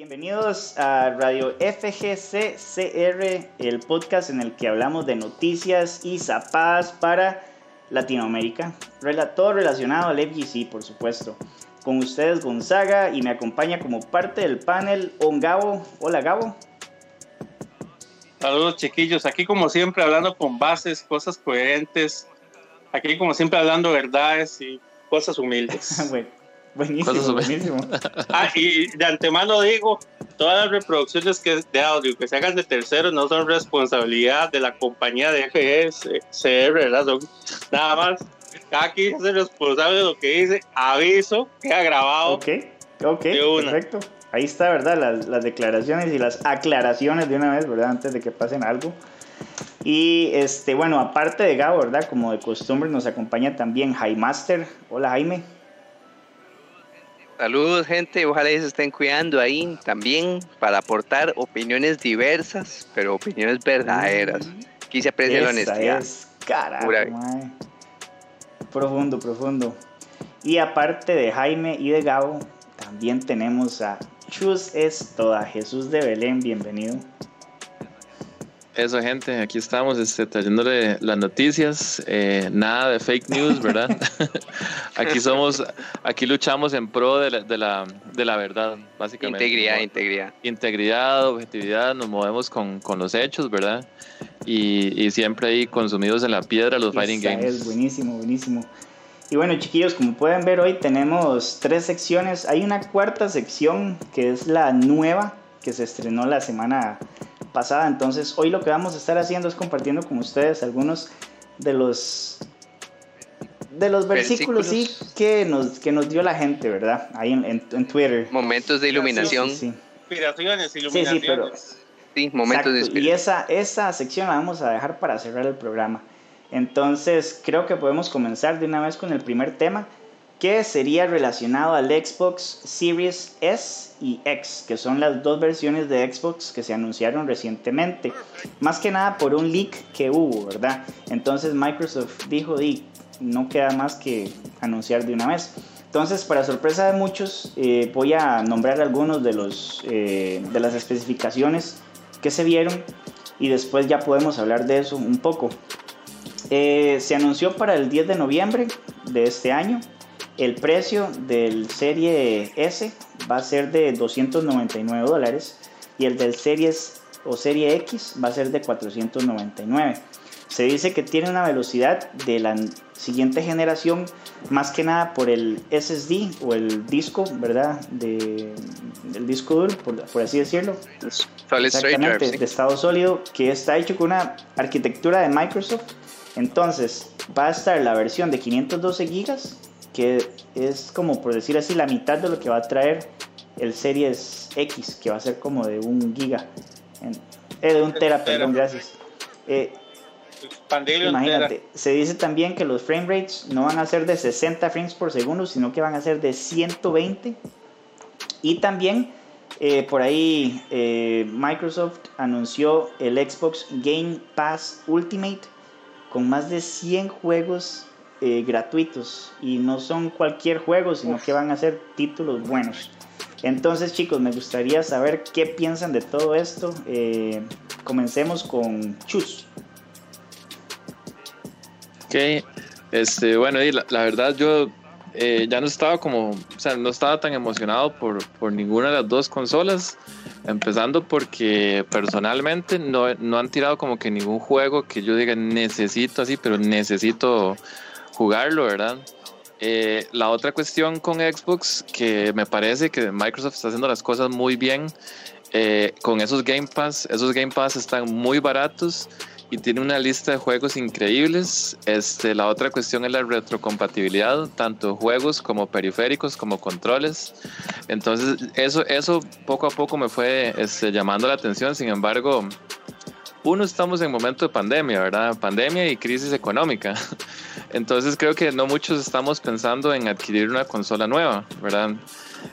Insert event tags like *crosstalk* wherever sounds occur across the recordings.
Bienvenidos a Radio FGCCR, el podcast en el que hablamos de noticias y zapadas para Latinoamérica. Todo relacionado al FGC, por supuesto. Con ustedes Gonzaga y me acompaña como parte del panel On Gabo. Hola Gabo. Saludos chiquillos, aquí como siempre hablando con bases, cosas coherentes, aquí como siempre hablando verdades y cosas humildes. *laughs* bueno. Buenísimo, buenísimo. *laughs* ah, y de antemano digo, todas las reproducciones que de audio que se hagan de terceros no son responsabilidad de la compañía de FSCR, ¿verdad? Son nada más. Aquí es el responsable de lo que dice, aviso, que ha grabado. Ok, ok, perfecto. Ahí está, ¿verdad? Las, las declaraciones y las aclaraciones de una vez, ¿verdad? Antes de que pasen algo. Y este, bueno, aparte de Gabo, ¿verdad? Como de costumbre, nos acompaña también Jaime Master. Hola Jaime. Saludos gente, ojalá se estén cuidando ahí también para aportar opiniones diversas, pero opiniones verdaderas. Aquí se aprecia la honestidad. Es, profundo, profundo. Y aparte de Jaime y de Gabo, también tenemos a Chus es toda Jesús de Belén, bienvenido. Eso, gente, aquí estamos este, trayéndole las noticias, eh, nada de fake news, ¿verdad? *laughs* aquí somos, aquí luchamos en pro de la, de la, de la verdad, básicamente. Integridad, integridad. Integridad, objetividad, nos movemos con, con los hechos, ¿verdad? Y, y, siempre ahí consumidos en la piedra los fighting games. Es buenísimo, buenísimo. Y bueno, chiquillos, como pueden ver hoy tenemos tres secciones. Hay una cuarta sección que es la nueva que se estrenó la semana pasada. Entonces, hoy lo que vamos a estar haciendo es compartiendo con ustedes algunos de los de los versículos, sí que nos que nos dio la gente, ¿verdad? Ahí en, en, Twitter. Momentos de iluminación. Sí, sí, Inspiraciones, iluminaciones. Sí, sí, pero sí, momentos de Y esa esa sección la vamos a dejar para cerrar el programa. Entonces, creo que podemos comenzar de una vez con el primer tema que sería relacionado al Xbox Series S y X, que son las dos versiones de Xbox que se anunciaron recientemente. Más que nada por un leak que hubo, ¿verdad? Entonces Microsoft dijo, di, no queda más que anunciar de una vez. Entonces, para sorpresa de muchos, eh, voy a nombrar algunos de, los, eh, de las especificaciones que se vieron y después ya podemos hablar de eso un poco. Eh, se anunció para el 10 de noviembre de este año el precio del Serie S va a ser de 299 dólares y el del Series o Serie X va a ser de 499. Se dice que tiene una velocidad de la siguiente generación, más que nada por el SSD o el disco, ¿verdad? De, el disco duro, por, así decirlo. Exactamente, de estado sólido, que está hecho con una arquitectura de Microsoft. Entonces, va a estar la versión de 512 GB que es como por decir así la mitad de lo que va a traer el Series X, que va a ser como de un giga, eh, de un tera, perdón, gracias. Eh, imagínate, se dice también que los frame rates no van a ser de 60 frames por segundo, sino que van a ser de 120. Y también eh, por ahí Microsoft anunció el Xbox Game Pass Ultimate con más de 100 juegos eh, gratuitos y no son cualquier juego, sino que van a ser títulos buenos. Entonces chicos, me gustaría saber qué piensan de todo esto. Eh, comencemos con Chus. Ok, este, bueno, y la, verdad yo eh, ya no estaba como, o sea, no estaba tan emocionado por, por, ninguna de las dos consolas, empezando porque personalmente no, no han tirado como que ningún juego que yo diga necesito así, pero necesito jugarlo, ¿verdad? Eh, la otra cuestión con Xbox, que me parece que Microsoft está haciendo las cosas muy bien, eh, con esos Game Pass, esos Game Pass están muy baratos y tiene una lista de juegos increíbles. Este, la otra cuestión es la retrocompatibilidad, tanto juegos como periféricos, como controles. Entonces, eso, eso poco a poco me fue este, llamando la atención. Sin embargo, uno, estamos en momento de pandemia, ¿verdad? Pandemia y crisis económica. *laughs* Entonces creo que no muchos estamos pensando en adquirir una consola nueva, ¿verdad?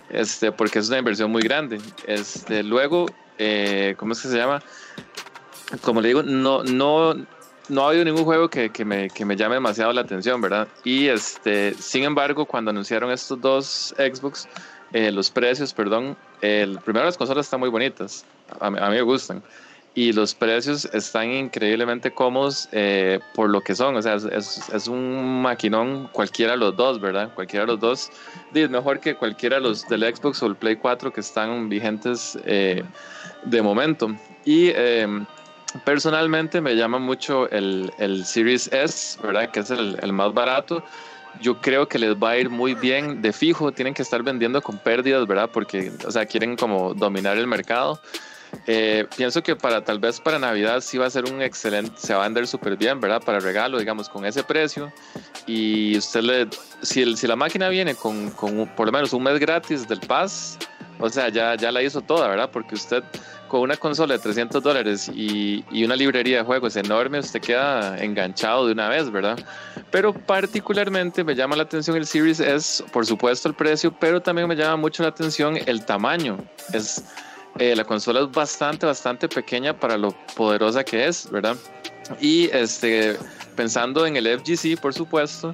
Este, porque es una inversión muy grande. Este, luego, eh, ¿cómo es que se llama? Como le digo, no, no, no ha habido ningún juego que, que, me, que me llame demasiado la atención, ¿verdad? Y este, sin embargo, cuando anunciaron estos dos Xbox, eh, los precios, perdón, el, primero las consolas están muy bonitas, a, mí me gustan, y los precios están increíblemente cómodos eh, por lo que son, o sea, es, es, un maquinón cualquiera de los dos, ¿verdad? Cualquiera de los dos, es mejor que cualquiera de los del Xbox o el Play 4 que están vigentes eh, de momento. Y em, personalmente me llama mucho el, el, Series S, ¿verdad? Que es el, el más barato yo creo que les va a ir muy bien de fijo, tienen que estar vendiendo con pérdidas, ¿verdad? Porque, o sea, quieren como dominar el mercado. Eh, pienso que para tal vez para Navidad sí va a ser un excelente, se va a vender súper bien, ¿verdad? Para regalo, digamos, con ese precio. Y usted le, si, el, si la máquina viene con, con por lo menos un mes gratis del Paz, o sea, ya, ya la hizo toda, ¿verdad? Porque usted con una consola de 300 dólares y, y, una librería de juegos enorme, usted queda enganchado de una vez, ¿verdad? Pero particularmente me llama la atención el Series S, por supuesto el precio, pero también me llama mucho la atención el tamaño. Es, eh, la consola es bastante, bastante pequeña para lo poderosa que es, ¿verdad? Y este, pensando en el FGC, por supuesto,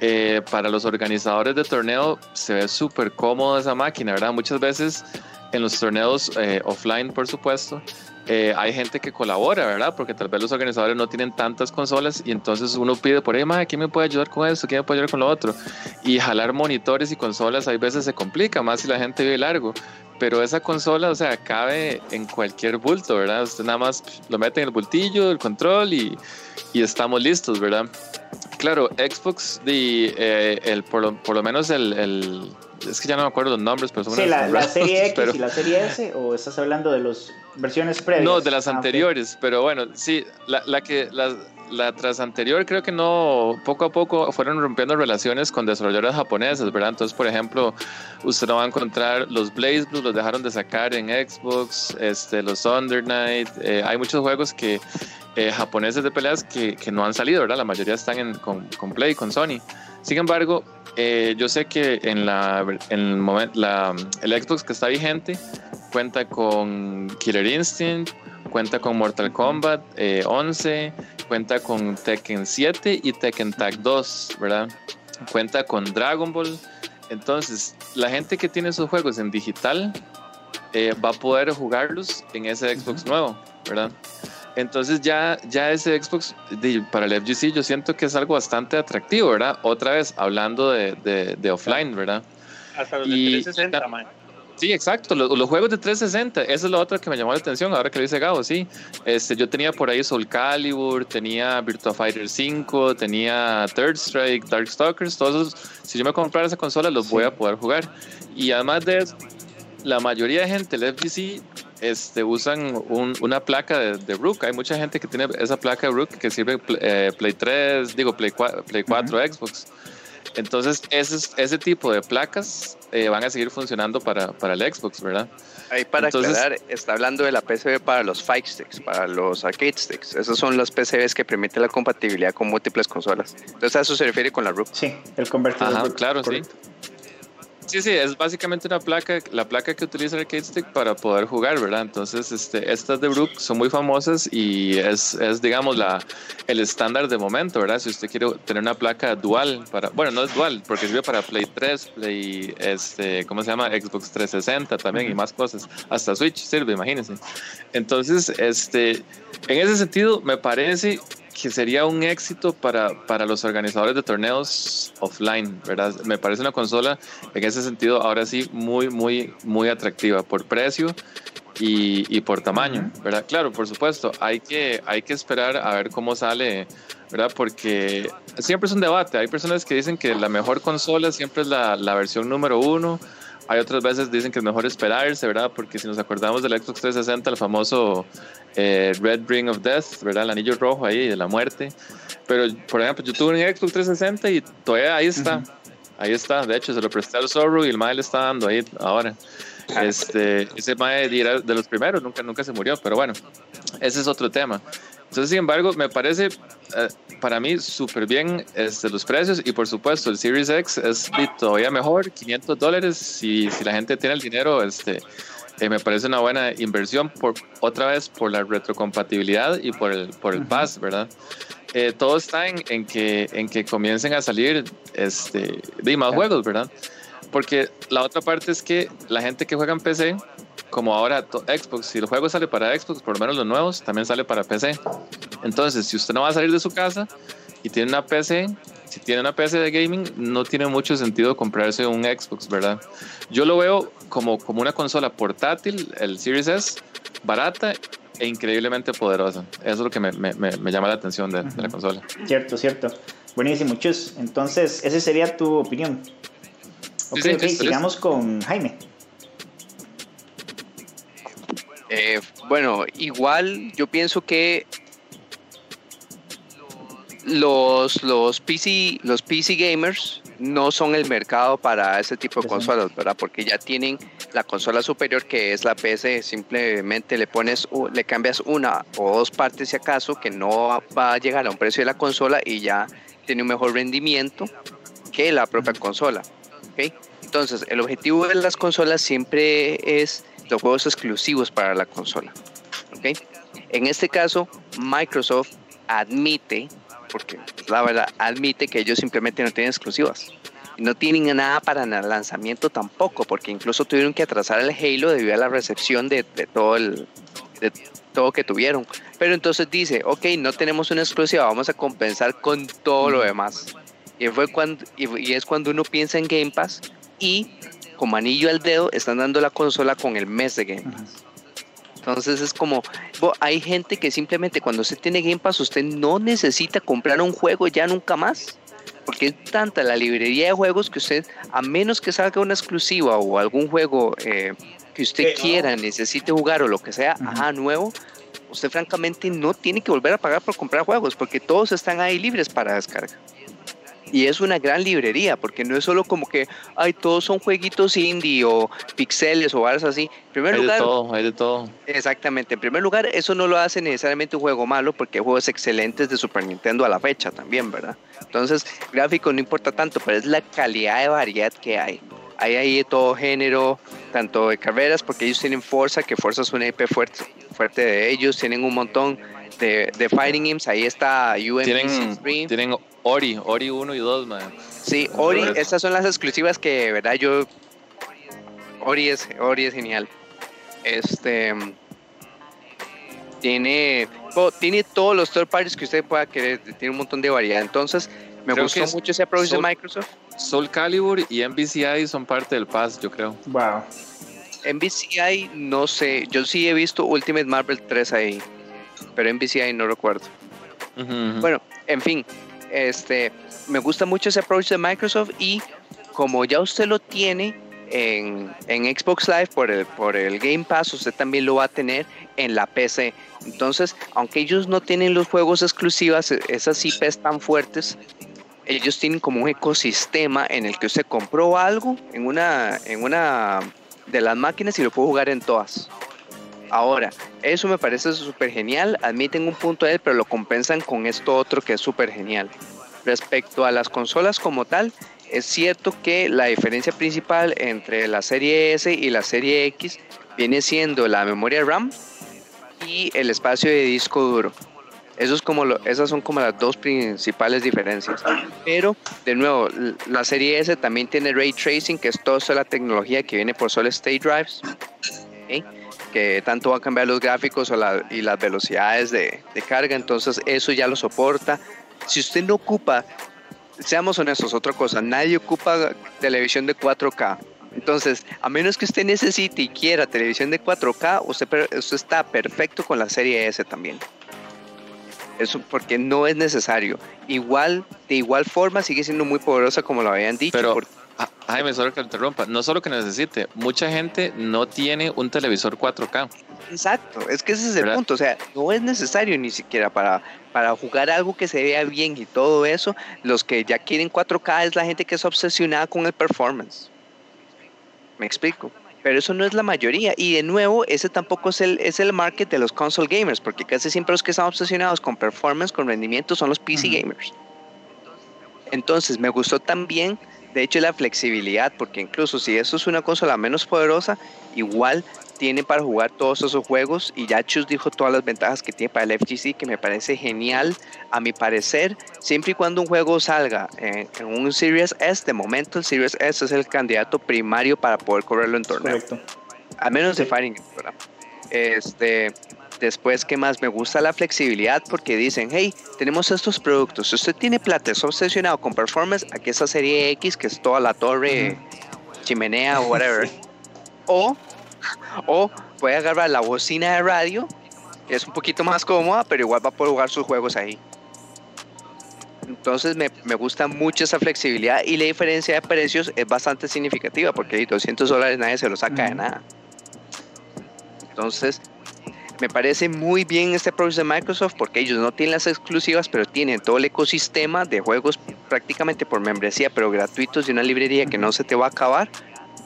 eh, para los organizadores de torneo se ve súper cómodo esa máquina, ¿verdad? Muchas veces en los torneos eh, offline, por supuesto, eh, hay gente que colabora, ¿verdad? Porque tal vez los organizadores no tienen tantas consolas y entonces uno pide por ahí, ¿quién me puede ayudar con esto? ¿Quién me puede ayudar con lo otro? Y jalar monitores y consolas hay veces se complica, más si la gente vive largo. Pero esa consola, o sea, cabe en cualquier bulto, ¿verdad? Usted nada más lo mete en el bultillo, el control y, y estamos listos, ¿verdad? Claro, Xbox, de, eh, el, por, lo, por lo menos el es que ya no me acuerdo los nombres, pero son Sí, la, la, serie *laughs* X y la serie S, o estás hablando de las versiones previas? No, de las ah, anteriores, pero bueno, sí, la, la que la, la, tras anterior creo que no, poco a poco fueron rompiendo relaciones con desarrolladores japoneses, ¿verdad? Entonces, por ejemplo, usted no va a encontrar los Blaze Blue, los dejaron de sacar en Xbox, este, los Under Night, eh, hay muchos juegos que eh, japoneses de peleas que, que, no han salido, ¿verdad? La mayoría están en, con, con Play, con Sony. Sin embargo, eh, yo sé que en, la, en el, momento, la, el Xbox que está vigente cuenta con Killer Instinct, cuenta con Mortal Kombat 11, eh, cuenta con Tekken 7 y Tekken Tag 2, ¿verdad? Cuenta con Dragon Ball. Entonces, la gente que tiene esos juegos en digital eh, va a poder jugarlos en ese Xbox nuevo, ¿verdad? Entonces ya, ya ese Xbox para el FGC yo siento que es algo bastante atractivo, ¿verdad? Otra vez hablando de, de, offline, ¿verdad? Hasta los de 360, man. Sí, exacto, los, juegos de 360, esa es la otra que me llamó la atención ahora que lo dice Gabo, sí. Este, yo tenía por ahí Soul Calibur, tenía Virtua Fighter 5, tenía Third Strike, Darkstalkers, todos esos, si yo me comprara esa consola los voy a poder jugar. Y además de eso, la mayoría de gente del FGC este, usan una placa de, de, Rook. Hay mucha gente que tiene esa placa de Rook que sirve eh, Play 3, digo Play 4, Play 4 Xbox. Entonces, ese, ese tipo de placas eh, van a seguir funcionando para, para, el Xbox, ¿verdad? Ahí para aclarar, está hablando de la PCB para los Fight Sticks, para los Arcade Sticks. Esas son las PCBs que permiten la compatibilidad con múltiples consolas. Entonces, a eso se refiere con la Rook. Sí, el convertidor. Ajá, claro, sí. Sí, sí, es básicamente una placa, la placa que utiliza Arcade Stick para poder jugar, ¿verdad? Entonces, este, estas de Brook son muy famosas y es, es, digamos, la, el estándar de momento, ¿verdad? Si usted quiere tener una placa dual, para, bueno, no es dual, porque sirve para Play 3, Play, este, ¿cómo se llama? Xbox 360 también y más cosas. Hasta Switch sirve, imagínense. Entonces, este, en ese sentido, me parece que sería un éxito para, para los organizadores de torneos offline, ¿verdad? Me parece una consola en ese sentido ahora sí muy, muy, muy atractiva por precio y, y por tamaño, ¿verdad? Claro, por supuesto, hay que, hay que esperar a ver cómo sale, ¿verdad? Porque siempre es un debate. Hay personas que dicen que la mejor consola siempre es la, la versión número uno. Hay otras veces dicen que es mejor esperarse, ¿verdad? Porque si nos acordamos del Xbox 360, el famoso eh, Red Ring of Death, ¿verdad? El anillo rojo ahí de la muerte. Pero, por ejemplo, yo tuve un Xbox 360 y todavía ahí está. Ahí está. De hecho, se lo presté al Zorro y el mae le está dando ahí ahora. Este, ese mae era de los primeros, nunca, nunca se murió, pero bueno, ese es otro tema. Entonces, sin embargo, me parece eh, para mí súper bien este, los precios y por supuesto el Series X es todavía mejor, 500 dólares si, si la gente tiene el dinero, este, eh, me parece una buena inversión por otra vez por la retrocompatibilidad y por el, por el pass, ¿verdad? Eh, todo está en, en, que, en que comiencen a salir este, de más juegos, ¿verdad? porque la otra parte es que la gente que juega en PC, como ahora Xbox, si el juego sale para Xbox, por lo menos los nuevos, también sale para PC. Entonces, si usted no va a salir de su casa y tiene una PC, si tiene una PC de gaming, no tiene mucho sentido comprarse un Xbox, ¿verdad? Yo lo veo como, como una consola portátil, el Series S, barata e increíblemente poderosa. Eso es lo que me, me, me llama la atención de, de, la consola. Cierto, cierto. Buenísimo, Chus. Entonces, esa sería tu opinión. Ok, sí, sí, sigamos con Jaime. Eh, bueno, igual yo pienso que los, los, PC, los PC gamers no son el mercado para ese tipo de consolas, ¿verdad? Porque ya tienen la consola superior que es la PC, simplemente le pones, le cambias una o dos partes si acaso, que no va a llegar a un precio de la consola y ya tiene un mejor rendimiento que la propia consola. ¿okay? Entonces, el objetivo de las consolas siempre es juegos exclusivos para la consola. ¿okay? En este caso, Microsoft admite, porque la verdad, admite que ellos simplemente no tienen exclusivas. No tienen nada para el lanzamiento tampoco, porque incluso tuvieron que atrasar el Halo debido a la recepción de, de todo el de todo que tuvieron. Pero entonces dice, ok, no tenemos una exclusiva, vamos a compensar con todo lo demás. Y, fue cuando, y, es cuando uno piensa en Game Pass y como anillo al dedo están dando la consola con el mes de Game Pass. Entonces es como, hay gente que simplemente cuando usted tiene Game Pass usted no necesita comprar un juego ya nunca más. Porque es tanta la librería de juegos que usted, a menos que salga una exclusiva o algún juego eh, que usted quiera, necesite jugar o lo que sea, ajá, nuevo, usted francamente no tiene que volver a pagar por comprar juegos porque todos están ahí libres para descarga. Y es una gran librería, porque no es solo como que, ay, todos son jueguitos indie o pixeles o algo así. En primer hay lugar, de todo, hay de todo. Exactamente. En primer lugar, eso no lo hace necesariamente un juego malo, porque hay juegos excelentes de Super Nintendo a la fecha también, ¿verdad? Entonces, gráfico no importa tanto, pero es la calidad de variedad que hay. Hay ahí de todo género, tanto de carreras, porque ellos tienen Forza, que Forza es una IP fuerte, fuerte de ellos, tienen un montón de, de Fighting Games, ahí está UMP tienen, tienen Ori, Ori 1 y 2, man. Sí, Ori, estas son las exclusivas que, verdad, yo... Ori es, Ori es genial. Este... Tiene, tiene todos los third parties que usted pueda querer, tiene un montón de variedad. Entonces, me Creo gustó mucho ese approach de Soul- Microsoft. Soul Calibur y MVCI son parte del pass, yo creo. Wow. En BCI no sé, yo sí he visto Ultimate Marvel 3 ahí, pero en BCI no recuerdo. Ujú, ujú. Bueno, en fin, este, me gusta mucho ese approach de Microsoft y como ya usted lo tiene en, en Xbox Live por el, por el Game Pass, usted también lo va a tener en la PC. Entonces, aunque ellos no tienen los juegos exclusivas, e- esas IPs tan fuertes, ellos tienen como un ecosistema en el que usted compró algo en una, en una de las máquinas y lo puede jugar en todas. Ahora, eso me parece súper genial. Admiten un punto de él, pero lo compensan con esto otro que es súper genial. Respecto a las consolas como tal, es cierto que la diferencia principal entre la serie S y la serie X viene siendo la memoria RAM y el espacio de disco duro. Eso es como esas son como las dos principales diferencias. Pero, de nuevo, la serie S también tiene ray tracing, que es toda la tecnología que viene por solid state drives. ¿ok? Que tanto va a cambiar los gráficos o la- y las velocidades de, de carga, entonces eso ya lo soporta. Si usted no ocupa, seamos honestos, otra cosa, nadie ocupa televisión de 4K. Entonces, a menos que usted necesite y quiera televisión de 4K, usted, usted está perfecto con la serie S también. Eso porque no es necesario. Igual, de igual forma, sigue siendo muy poderosa como lo habían dicho. Pero, porque- Jaime, solo que lo interrumpa. No solo que necesite, mucha gente no tiene un televisor 4K. Exacto, es que ese es el ¿Verdad? punto, o sea, no es necesario ni siquiera para, para jugar algo que se vea bien y todo eso, los que ya quieren 4K es la gente que es obsesionada con el performance. Me explico. Pero eso no es la mayoría. Y de nuevo, ese tampoco es el, es el market de los console gamers, porque casi siempre los que están obsesionados con performance, con rendimiento, son los PC Ujú. gamers. Entonces, me gustó también, de hecho, la flexibilidad, porque incluso si eso es una consola menos poderosa, igual tiene para jugar todos esos juegos. Y ya Chus dijo todas las ventajas que tiene para el FGC que me parece genial a mi parecer siempre y cuando un juego salga en, un Series S de momento el Series S es el candidato primario para poder correrlo en torneo. Correcto. a menos de Fighting este después que más me gusta la flexibilidad porque dicen hey tenemos estos productos. Si usted tiene plata es obsesionado con performance aquí esa serie X que es toda la torre chimenea o *laughs* whatever o o puede agarrar la bocina de radio, que es un poquito más cómoda, pero igual va a poder jugar sus juegos ahí. Entonces me, me, gusta mucho esa flexibilidad y la diferencia de precios es bastante significativa porque 200 dólares nadie se lo saca de nada. Entonces me parece muy bien este approach de Microsoft porque ellos no tienen las exclusivas pero tienen todo el ecosistema de juegos prácticamente por membresía pero gratuitos de una librería que no se te va a acabar.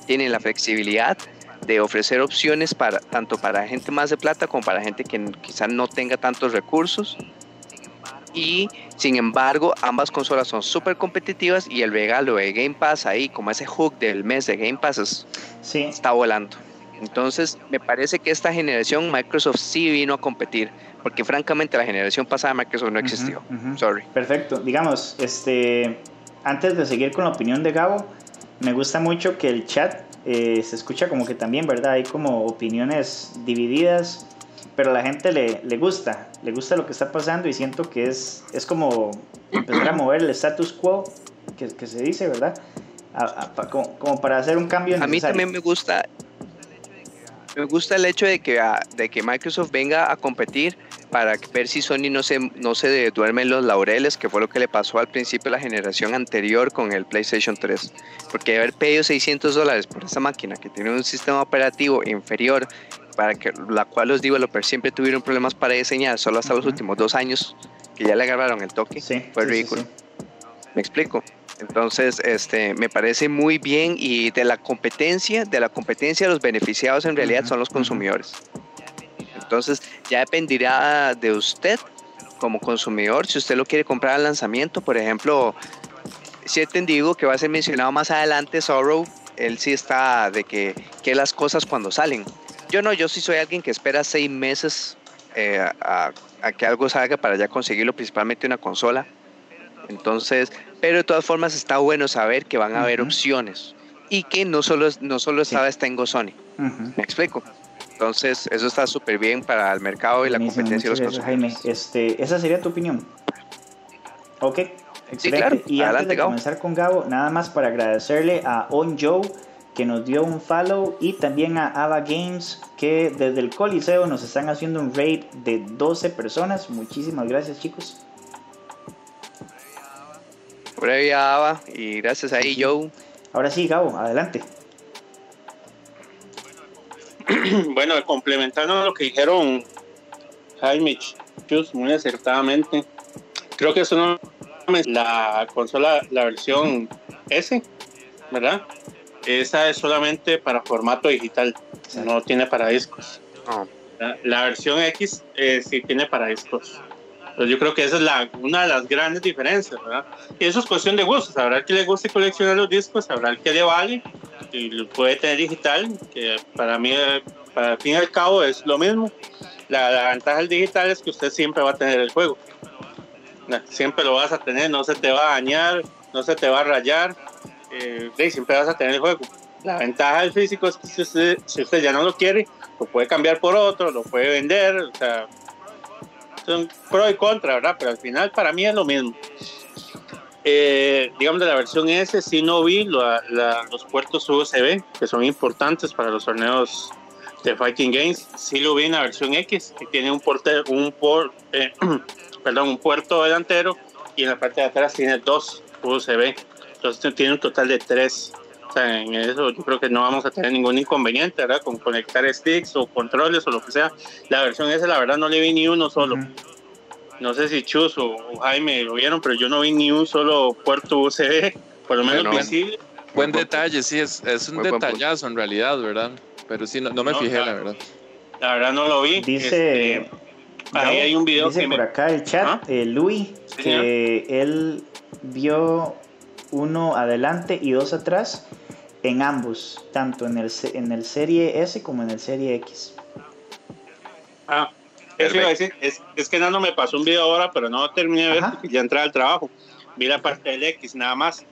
Tienen la flexibilidad de ofrecer opciones para tanto para gente más de plata como para gente que quizás no tenga tantos recursos. Y sin embargo, ambas consolas son súper competitivas y el regalo de Game Pass ahí, como ese hook del mes de Game Pass, sí. está volando. Entonces, me parece que esta generación Microsoft sí vino a competir, porque francamente la generación pasada Microsoft no existió. Sorry. Perfecto. Digamos, este, antes de seguir con la opinión de Gabo, me gusta mucho que el chat eh, se escucha como que también, ¿verdad? Hay como opiniones divididas, pero a la gente le, le gusta, le gusta lo que está pasando y siento que es, es como empezar a mover el status quo que, que se dice, ¿verdad? como, para hacer un cambio. A mí también me gusta, me gusta el hecho de que, ah, de que Microsoft venga a competir para ver si Sony no se, no se duerme en los laureles, que fue lo que le pasó al principio de la generación anterior con el PlayStation 3. Porque haber pedido 600 dólares por esa máquina que tiene un sistema operativo inferior, para que la cual los developers siempre tuvieron problemas para diseñar, solo hasta los últimos dos años, que ya le agarraron el toque, fue ridículo. ¿Me explico? Entonces, este, me parece muy bien y de la competencia, de la competencia los beneficiados en realidad son los consumidores. Entonces ya dependerá de usted como consumidor si usted lo quiere comprar al lanzamiento. Por ejemplo, si entendido que va a ser mencionado más adelante, Sorrow, él sí está de que, que las cosas cuando salen. Yo no, yo sí soy alguien que espera seis meses eh, a, que algo salga para ya conseguirlo, principalmente una consola. Entonces, pero de todas formas está bueno saber que van a haber opciones y que no solo, no solo está, está en Sony. ¿Me explico? Entonces, eso está súper bien para el mercado y la competencia de los consumidores. Jaime, este, esa sería tu opinión. Ok, excelente. y antes de comenzar con Gabo, nada más para agradecerle a On Joe que nos dio un follow y también a Ava Games que desde el Coliseo nos están haciendo un raid de 12 personas. Muchísimas gracias, chicos. Previa Ava y gracias a Joe. Ahora sí, Gabo, adelante. *clears throat* bueno, complementando lo que dijeron Jaime Chus muy acertadamente, creo que eso no la consola, la versión S, ¿verdad? Esa es solamente para formato digital, no tiene para discos. La, versión X eh, sí tiene para discos. Pues yo creo que esa es la, una de las grandes diferencias, ¿verdad? Y eso es cuestión de gustos. Habrá el que le guste coleccionar los discos, habrá el que le vale y lo puede tener digital, que para mí, para el fin y al cabo, es lo mismo. La, ventaja del digital es que usted siempre va a tener el juego. Siempre lo vas a tener, no se te va a dañar, no se te va a rayar, eh, siempre vas a tener el juego. La ventaja del físico es que si usted, si usted ya no lo quiere, lo puede cambiar por otro, lo puede vender, o sea, pro y contra, ¿verdad? Pero al final para mí es lo mismo. Eh, digamos de la versión S, sí no vi los puertos USB, que son importantes para los torneos de Fighting Games. Sí lo vi en la versión X, que tiene un, porte, un, por, eh, *clears throat* perdón, un puerto delantero y en la parte de atrás tiene dos USB. Entonces tiene un total de tres. En eso yo creo que no vamos a tener ningún inconveniente, ¿verdad? Con conectar sticks o controles o lo que sea. La versión S, la verdad, no le vi ni uno solo. No sé si Chus o Jaime lo vieron, pero yo no vi ni un solo puerto USB, por lo menos visible. Buen detalle, sí, es, es un detallazo en realidad, ¿verdad? Pero sí, no, me fijé, la, verdad. La verdad no lo vi. Dice. Este, ahí hay un video dice por acá el chat, ¿Ah? eh, Luis, que él vio uno adelante y dos atrás en ambos, tanto en el, en el Serie S como en el Serie X. Ah, eso iba a decir, es, es, que Nano me pasó un video ahora, pero no terminé de ver porque ya entré al trabajo. Vi la parte del X nada más.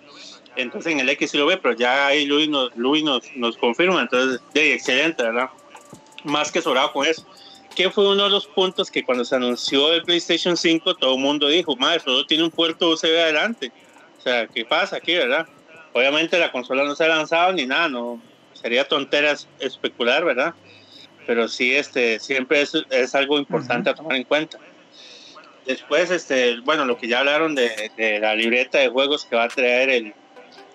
Entonces en el X sí lo ve, pero ya ahí Luis nos, Luis nos, nos confirma. Entonces, de excelente, ¿verdad? Más que sobrado con eso. Que fue uno de los puntos que cuando se anunció el PlayStation 5, todo el mundo dijo, madre, solo tiene un puerto USB adelante. O sea, ¿qué pasa aquí, verdad? Obviamente la consola no se ha lanzado ni nada, no sería tontera especular, ¿verdad? Pero sí, este, siempre es, es algo importante a tomar en cuenta. Después, este, bueno, lo que ya hablaron de, de, la libreta de juegos que va a traer el,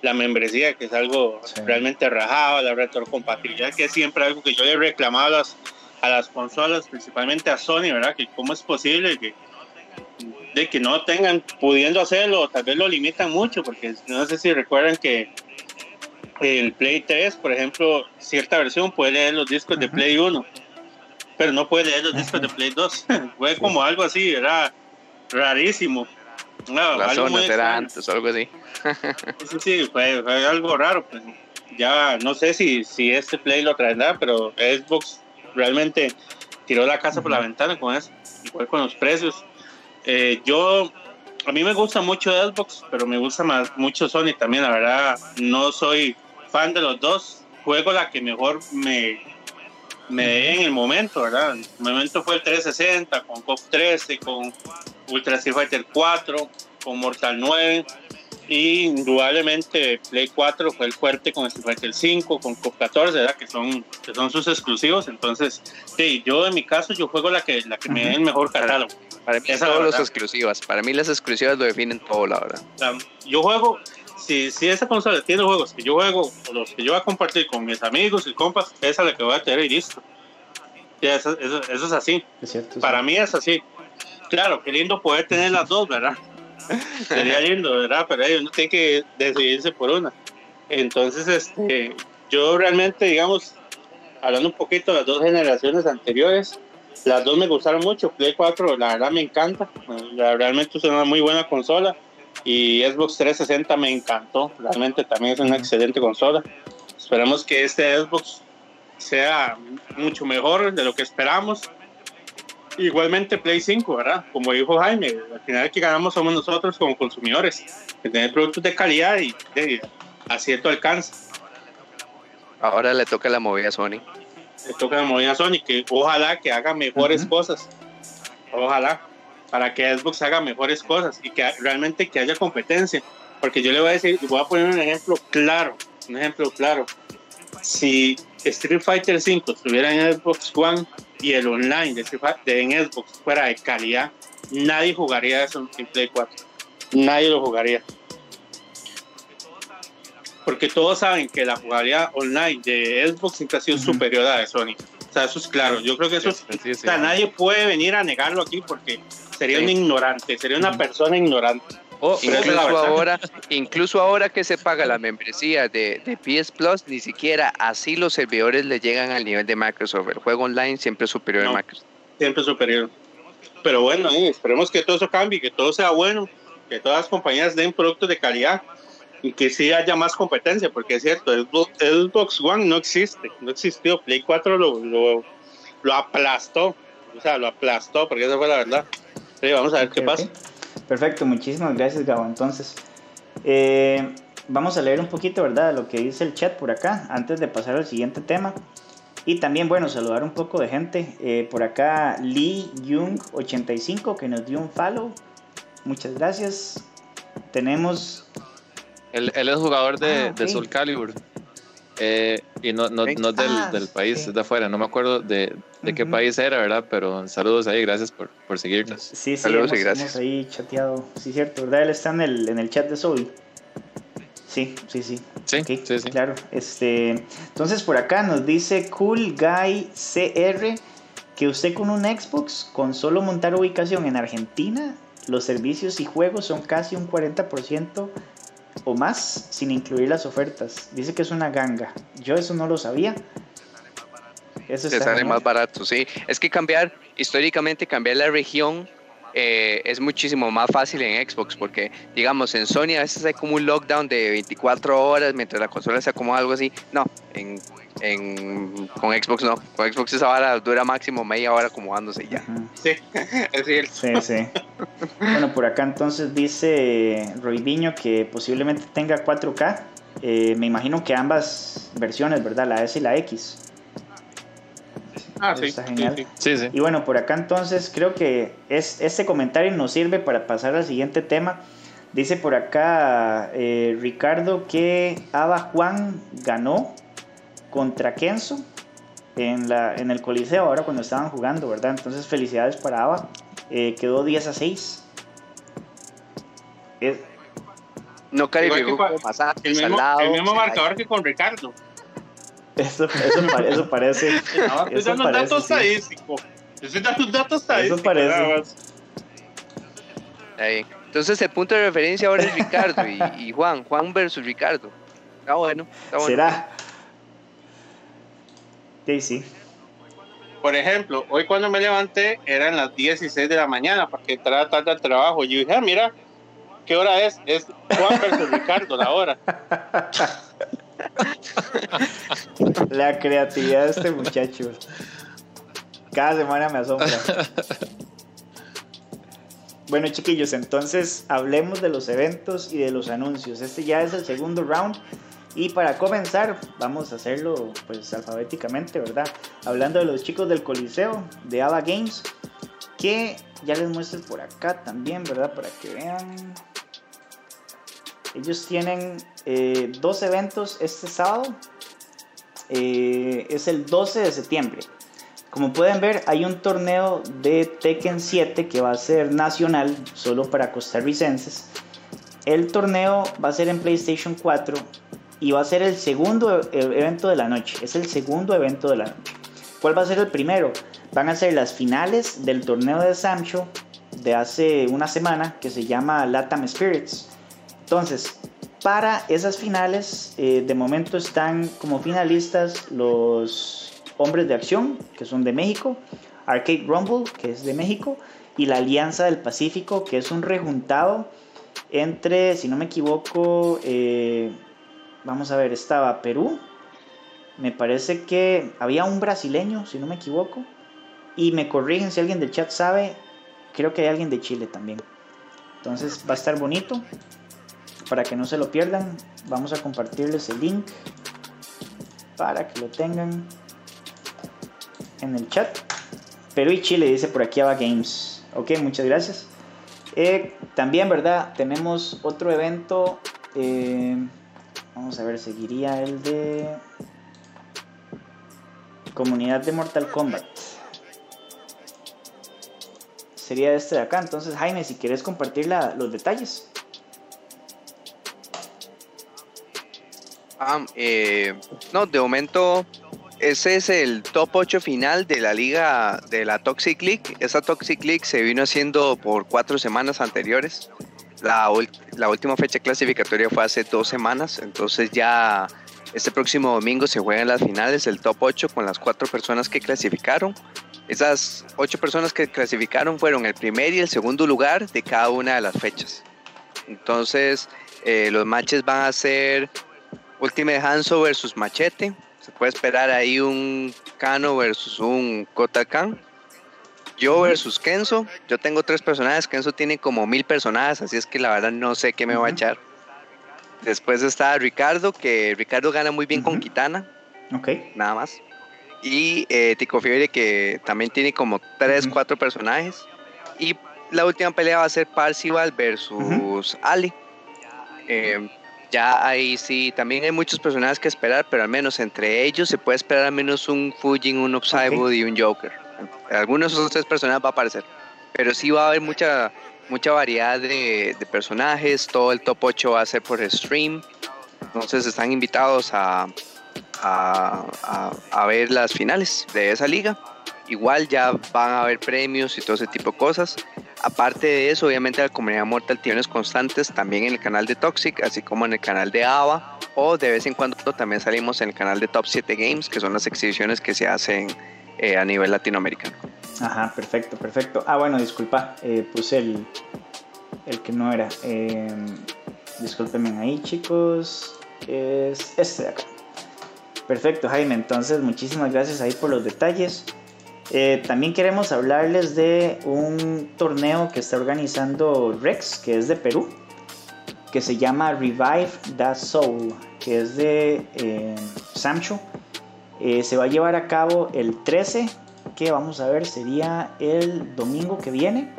la membresía, que es algo realmente rajado, la retrocompatibilidad, que es siempre algo que yo le he reclamado a las, a las consolas, principalmente a Sony, ¿verdad? Que cómo es posible que, de que no tengan pudiendo hacerlo, tal vez lo limitan mucho, porque no sé si recuerdan que el Play 3, por ejemplo, cierta versión puede leer los discos de Play 1, pero no puede leer los discos de Play 2. *laughs* fue como algo así, era rarísimo. No, La zona era antes algo así. *laughs* sí, sí, fue, fue, algo raro. Pues. Ya no sé si, si este Play lo traerá, pero Xbox realmente tiró la casa por la ventana con eso, igual con los precios. Eh, yo, a mí me gusta mucho Xbox, pero me gusta más mucho Sony también, la verdad, no soy fan de los dos, juego la que mejor me, me dé en el momento, ¿verdad? En el momento fue el 360, con COP 13, con Ultra Street Fighter 4, con Mortal 9, y indudablemente Play 4 fue el fuerte con Street Fighter 5, con COP 14, ¿verdad? Que son, que son sus exclusivos. Entonces, sí, yo en mi caso, yo juego la que, la que me dé el mejor catálogo. Para, mí, todos los exclusivas. Para mí, las exclusivas lo definen todo, la verdad. yo juego, si, si esa consola tiene juegos que yo juego, o los que yo voy a compartir con mis amigos y compas, esa es la que voy a tener y listo. eso, eso, eso, es así. Es cierto, Para mí es así. Claro, qué lindo poder tener las dos, ¿verdad? Sería lindo, ¿verdad? Pero uno tiene que decidirse por una. Entonces, este, yo realmente, digamos, hablando un poquito de las dos generaciones anteriores, las dos me gustaron mucho. Play 4, la verdad me encanta. realmente es una muy buena consola. Y Xbox 360 me encantó. Realmente también es una excelente consola. Esperamos que este Xbox sea mucho mejor de lo que esperamos igualmente Play 5, ¿verdad? Como dijo Jaime, al final el que ganamos somos nosotros como consumidores, que tener productos de calidad y de, a cierto alcance. Ahora le toca la movida a Sony. Le toca la movida a Sony, que ojalá que haga mejores cosas. Ojalá, para que Xbox haga mejores cosas y que realmente que haya competencia. Porque yo le voy a decir, voy a poner un ejemplo claro, un ejemplo claro. Si Street Fighter 5 estuviera en Xbox One, y el online de, de en Xbox fuera de calidad, nadie jugaría eso en Play 4. Nadie lo jugaría. Porque todos saben que la jugabilidad online de Xbox siempre ha sido superior a la de Sony. O sea, eso es claro. Yo creo que eso o sea, nadie puede venir a negarlo aquí porque sería un ignorante, sería una persona ignorante. Oh, incluso, ahora, incluso ahora que se paga la membresía de, de, PS Plus, ni siquiera así los servidores le llegan al nivel de Microsoft. El juego online siempre es superior a Microsoft. Siempre superior. Pero bueno, esperemos que todo eso cambie, que todo sea bueno, que todas las compañías den productos de calidad y que sí haya más competencia, porque es cierto, el, Xbox One no existe, no existió. Play 4 lo, lo, lo aplastó, o sea, lo aplastó, porque esa fue la verdad. vamos a ver qué pasa. Perfecto, muchísimas gracias Gabo. Entonces, eh, vamos a leer un poquito, ¿verdad?, lo que dice el chat por acá, antes de pasar al siguiente tema. Y también, bueno, saludar un poco de gente. Eh, por acá, Lee Jung85, que nos dio un follow. Muchas gracias. Tenemos... Él, es jugador de, ah, de Soul Calibur. Eh, y no, no, no del, ah, del, país, es de afuera. No me acuerdo de, de qué país era, ¿verdad? Pero saludos ahí, gracias por, por seguirnos. Sí, sí, saludos y gracias. ahí chateado. Sí, cierto, ¿verdad? Él está en el, en el chat de Soul. Sí, sí, sí. Sí, sí, sí. Claro. Este, entonces por acá nos dice Cool Guy CR que usted con un Xbox, con solo montar ubicación en Argentina, los servicios y juegos son casi un 40% o más sin incluir las ofertas. Dice que es una ganga. Yo eso no lo sabía. Eso sale más barato, sí. Es que cambiar, históricamente cambiar la región eh, es muchísimo más fácil en Xbox porque, digamos, en Sony a veces hay como un lockdown de 24 horas mientras la consola se acomoda algo así. No, en, en, con Xbox no. Con Xbox esa hora dura máximo media hora acomodándose ya. Sí, *laughs* es cierto. Sí, sí. bueno, por acá entonces dice Roidiño que posiblemente tenga 4K. Eh, me imagino que ambas versiones, ¿verdad? La S y la X. Ah, sí, Está genial. sí, Sí. Y bueno, por acá entonces creo que es, este comentario nos sirve para pasar al siguiente tema. Dice por acá eh, Ricardo que Ava Juan ganó contra Kenzo en, la, en el Coliseo ahora cuando estaban jugando, ¿verdad? Entonces felicidades para Ava. Eh, quedó 10 a 6. Es- No calificó. El el mismo marcador que con Ricardo. Eso, eso, pare- eso parece. *laughs* No, estoy Eso dando un parece, dato sí. estadístico. Estoy dando un dato estadístico. parece. Ahí. Entonces el punto de referencia ahora es Ricardo y, y Juan. Juan versus Ricardo. Está bueno. Está bueno. ¿Será? Sí, sí. Por ejemplo, hoy cuando me levanté eran las 16 de la mañana para que entrara tarde al trabajo. Y yo dije, ah, mira, ¿qué hora es? Es Juan versus Ricardo, la hora. *laughs* La creatividad de este muchacho. Cada semana me asombra. Bueno, chiquillos, entonces hablemos de los eventos y de los anuncios. Este ya es el segundo round. Y para comenzar, vamos a hacerlo pues alfabéticamente, ¿verdad? Hablando de los chicos del Coliseo, de Ava Games, que ya les muestro por acá también, ¿verdad? Para que vean. Ellos tienen eh, dos eventos este sábado. Eh, es el 12 de septiembre. Como pueden ver, hay un torneo de Tekken 7 que va a ser nacional, solo para costarricenses. El torneo va a ser en PlayStation 4 y va a ser el segundo e- evento de la noche. Es el segundo evento de la noche. ¿Cuál va a ser el primero? Van a ser las finales del torneo de Sancho de hace una semana que se llama Latam Spirits. Entonces, para esas finales, eh, de momento están como finalistas los Hombres de Acción, que son de México, Arcade Rumble, que es de México, y la Alianza del Pacífico, que es un rejuntado entre, si no me equivoco, eh, vamos a ver, estaba Perú, me parece que había un brasileño, si no me equivoco, y me corrigen si alguien del chat sabe, creo que hay alguien de Chile también. Entonces va a estar bonito. Para que no se lo pierdan, vamos a compartirles el link para que lo tengan en el chat. Perú y Chile, dice por aquí Ava Games. Ok, muchas gracias. Eh, también, ¿verdad? Tenemos otro evento. eh, vamos a ver, seguiría el de comunidad de Mortal Kombat. Sería este de acá. Entonces, Jaime, si quieres compartir los detalles. Ah, eh, no, de momento ese es el top 8 final de la liga de la Toxic League. Esa Toxic League se vino haciendo por cuatro semanas anteriores. La, la última fecha clasificatoria fue hace dos semanas, entonces ya este próximo domingo se juegan las finales del top 8 con las cuatro personas que clasificaron. Esas ocho personas que clasificaron fueron el primer y el segundo lugar de cada una de las fechas. Entonces, eh, los matches van a ser Ultimate Hanzo versus Machete. Se puede esperar ahí un Kano versus un Kotakan. Yo versus Kenzo. Yo tengo tres personajes. Kenzo tiene como mil personajes, así es que la verdad no sé qué me va a echar. Después está Ricardo, que Ricardo gana muy bien con. Kitana, Ok. nada más. Y eh, Tico Fiebre, que también tiene como tres, cuatro personajes. Y la última pelea va a ser Parcival versus Ali. Eh, ya ahí sí, también hay muchos personajes que esperar, pero al menos entre ellos se puede esperar al menos un Fujin, un Upside y un Joker. Algunos de esos tres personajes va a aparecer. Pero sí va a haber mucha, mucha variedad de, de personajes. Todo el top 8 va a ser por stream. Entonces están invitados a, a, a- a ver las finales de esa liga. Igual ya van a haber premios y todo ese tipo de cosas. Aparte de eso, obviamente la comunidad Mortal tiene constantes también en el canal de Toxic, así como en el canal de Ava. O de vez en cuando también salimos en el canal de Top 7 Games, que son las exhibiciones que se hacen eh, a nivel latinoamericano. Ajá, perfecto, perfecto. Ah, bueno, disculpa, eh, puse el, el que no era. Eh, discúlpenme ahí, chicos. Es este de acá. Perfecto, Jaime. Entonces, muchísimas gracias ahí por los detalles. Eh, también queremos hablarles de un torneo que está organizando Rex, que es de Perú, que se llama Revive the Soul, que es de eh, Samcho. Eh, se va a llevar a cabo el 13, que vamos a ver sería el domingo que viene,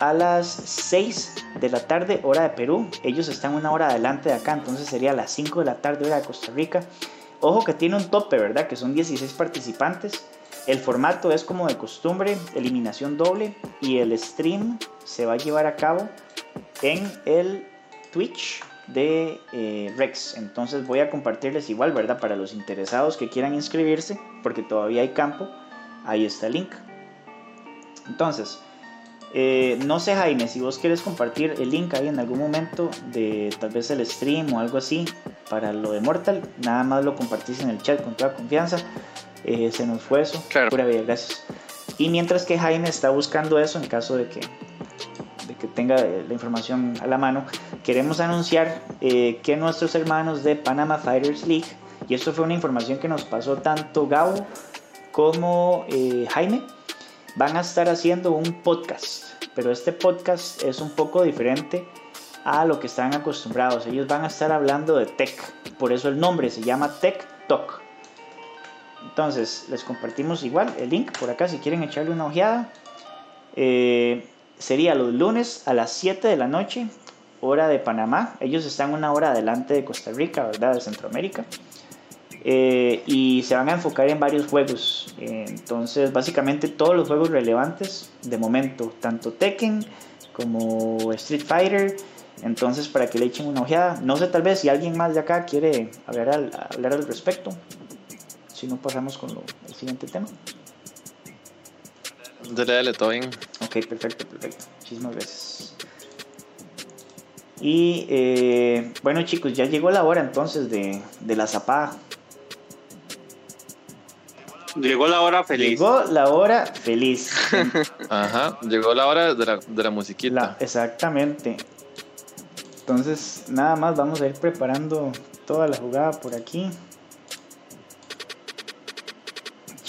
a las 6 de la tarde, hora de Perú. Ellos están una hora adelante de acá, entonces sería a las 5 de la tarde, hora de Costa Rica. Ojo que tiene un tope, ¿verdad? Que son 16 participantes. El formato es como de costumbre, eliminación doble y el stream se va a llevar a cabo en el Twitch de eh, Rex. Entonces voy a compartirles igual, ¿verdad? Para los interesados que quieran inscribirse, porque todavía hay campo, ahí está el link. Entonces, eh, no sé Jaime, si vos quieres compartir el link ahí en algún momento de tal vez el stream o algo así para lo de Mortal, nada más lo compartís en el chat con toda confianza. Eh, se nos fue eso. Claro. Pura vida, gracias. Y mientras que Jaime está buscando eso, en caso de que, de que tenga la información a la mano, queremos anunciar eh, que nuestros hermanos de Panama Fighters League, y esto fue una información que nos pasó tanto Gabo como eh, Jaime, van a estar haciendo un podcast. Pero este podcast es un poco diferente a lo que están acostumbrados. Ellos van a estar hablando de tech. Por eso el nombre se llama Tech Talk. Entonces, les compartimos igual el link por acá si quieren echarle una ojeada. Eh, sería los lunes a las 7 de la noche, hora de Panamá. Ellos están una hora adelante de Costa Rica, ¿verdad? De Centroamérica. Eh, y se van a enfocar en varios juegos. Entonces, básicamente todos los juegos relevantes de momento, tanto Tekken como Street Fighter. Entonces, para que le echen una ojeada. No sé, tal vez si alguien más de acá quiere hablar al, hablar al respecto. Si no, pasamos con lo, el siguiente tema. Dale, dale, todo bien. Ok, perfecto, perfecto. Muchísimas gracias. Y eh, bueno, chicos, ya llegó la hora entonces de, de la zapada. Llegó la hora feliz. Llegó la hora feliz. *laughs* Ajá, llegó la hora de la, de la musiquita. La- exactamente. Entonces, nada más vamos a ir preparando toda la jugada por aquí.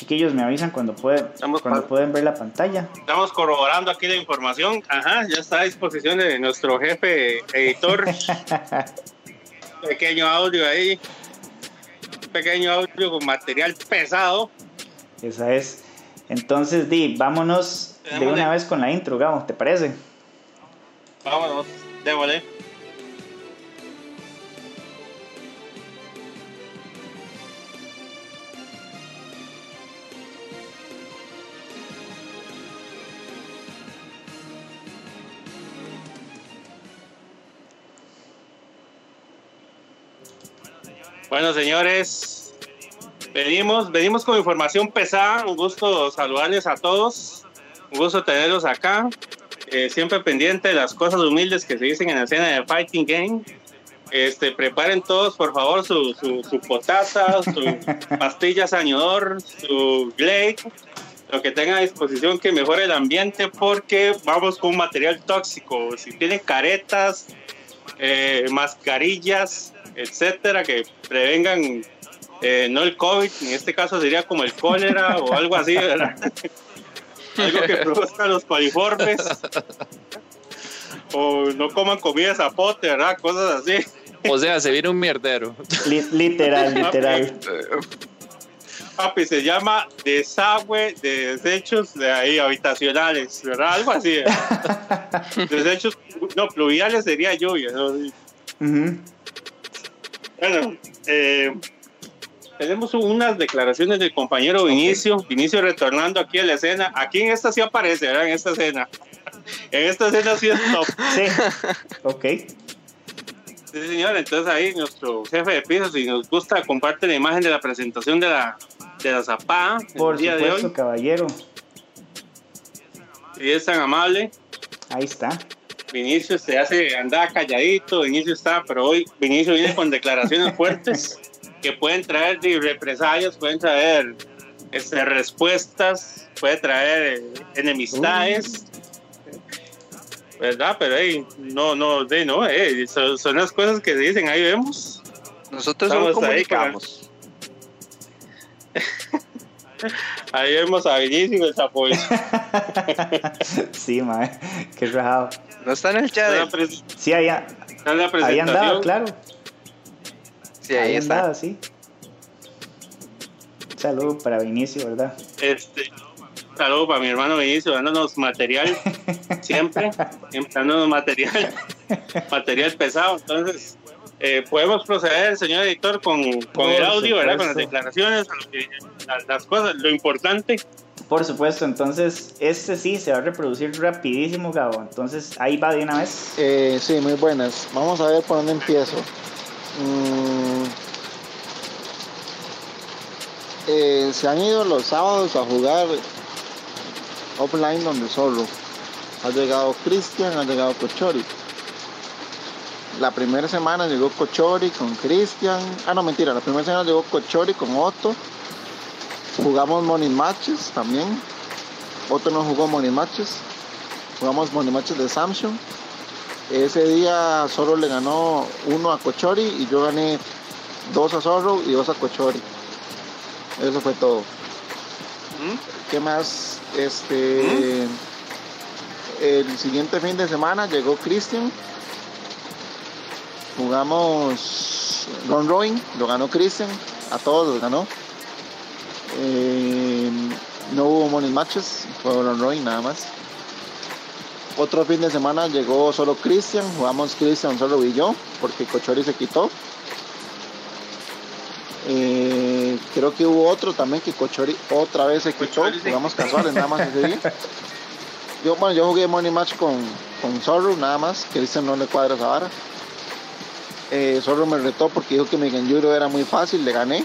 Chiquillos, me avisan cuando pueden, cuando pueden ver la pantalla. Estamos corroborando aquí la información. Ajá, ya está a disposición de nuestro jefe editor. *laughs* pequeño audio ahí. Pequeño audio con material pesado. Esa es. Entonces, Di, vámonos de una vez con la intro, Gabo, ¿te parece? Vámonos, démosle. Bueno, señores, venimos, venimos con información pesada. Un gusto saludarles a todos. Un gusto tenerlos acá. Eh, siempre pendiente de las cosas humildes que se dicen en la escena de Fighting Game. Este, preparen todos, por favor, su, su, su potata, su *laughs* pastilla sañador, su Glade, lo que tengan a disposición que mejore el ambiente porque vamos con un material tóxico. Si tienen caretas, eh, mascarillas, etcétera, que prevengan eh, no el COVID, en este caso sería como el cólera o algo así, ¿verdad? *laughs* algo que produzca los coliformes o no coman comida de zapote, ¿verdad? Cosas así. O sea, se viene un mierdero. Li- literal, literal. Papi, se llama desagüe de desechos de ahí habitacionales, ¿verdad? Algo así. ¿verdad? *laughs* desechos, no, pluviales sería lluvia. ¿no? Ujú. Bueno, eh, tenemos unas declaraciones del compañero Vinicio, Vinicio retornando aquí a la escena. Aquí en esta sí aparece, ¿verdad? En esta escena. En esta escena sí es top. *laughs* Sí. Ok. Sí, señor. Entonces ahí nuestro jefe de piso, si nos gusta, comparte la imagen de la presentación de la, de la zapada Por el día de hoy. caballero. Si es tan amable. Ahí está. Vinicio se hace, andaba calladito, Vinicio está, pero hoy Vinicio viene con declaraciones *laughs* fuertes que pueden traer de represalias, pueden traer este, respuestas, puede traer eh, enemistades. ¿Verdad? Pero hey, no, no, de, no, eh, son, son, las cosas que dicen, ahí vemos. Nosotros solo comunicamos. Ahí, *laughs* vemos a Vinicius el apoyo. sí, mae, qué rajado. No está en el chat. Sí, ahí, ahí andaba, claro. Sí, ahí, ahí está. Andaba, sí. Saludo para Vinicio, ¿verdad? Este, saludo para mi hermano Vinicio, dándonos material, *laughs* siempre, siempre dándonos material, *laughs* material pesado. Entonces, eh, podemos proceder, señor editor, con, con el audio, ¿verdad? Con las declaraciones, las, cosas, lo importante. Por supuesto, entonces este sí se va a reproducir rapidísimo, Gabo. Entonces ahí va de una vez. Eh, sí, muy buenas. Vamos a ver por dónde empiezo. Mm, eh, se han ido los sábados a jugar offline donde solo. Ha llegado Cristian, ha llegado Cochori. La primera semana llegó Cochori con Cristian. Ah, no, mentira. La primera semana llegó Cochori con Otto. Jugamos Money Matches también. Otto no jugó Money Matches. Jugamos Money Matches de Samsung. Ese día solo le ganó uno a Cochori y yo gané dos a Zorro y dos a Cochori. Eso fue todo. ¿Mm? ¿Qué más? Este. ¿Mm? El siguiente fin de semana llegó Christian. Jugamos Ron Rowing, lo ganó Christian, a todos los ganó. Eh, no hubo money matches, fue Ron Rowing nada más. Otro fin de semana llegó solo Christian, jugamos Christian solo y yo, porque Cochori se quitó. Eh, creo que hubo otro también que Cochori otra vez se quitó. Jugamos casuales nada más ese día. Yo, bueno, yo jugué Money Match con, con Zorro nada más. Que dicen no le cuadra esa vara. Eh, Zorro me retó porque dijo que mi Genjuro era muy fácil, le gané.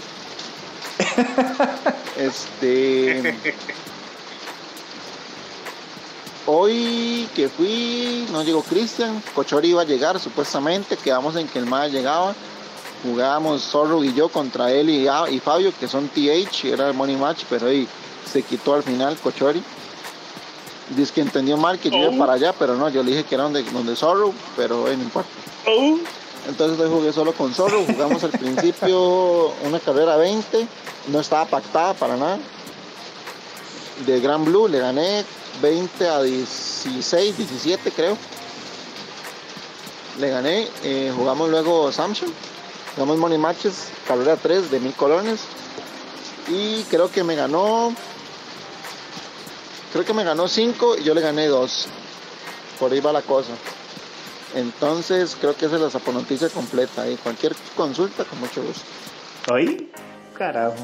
*laughs* este. Hoy que fui, no llegó Cristian, Cochori iba a llegar supuestamente, quedamos en que el MAD llegaba jugábamos Zorro y yo contra él y, y Fabio, que son TH, era el money match, pero ahí se quitó al final Cochori. Dice que entendió mal que yo iba oh. para allá, pero no, yo le dije que era donde, donde Zorro, pero no importa. Oh. Entonces hoy jugué solo con Zorro, jugamos al principio una carrera 20, no estaba pactada para nada. De Gran Blue le gané 20 a 16, 17 creo. Le gané, eh, jugamos luego Samsung Jugamos Money Matches, carrera 3 de mil colones. Y creo que me ganó. Creo que me ganó 5 y yo le gané 2. Por ahí va la cosa. Entonces creo que esa es la noticia completa. Y cualquier consulta, con mucho gusto. ¿Hoy? Carajo.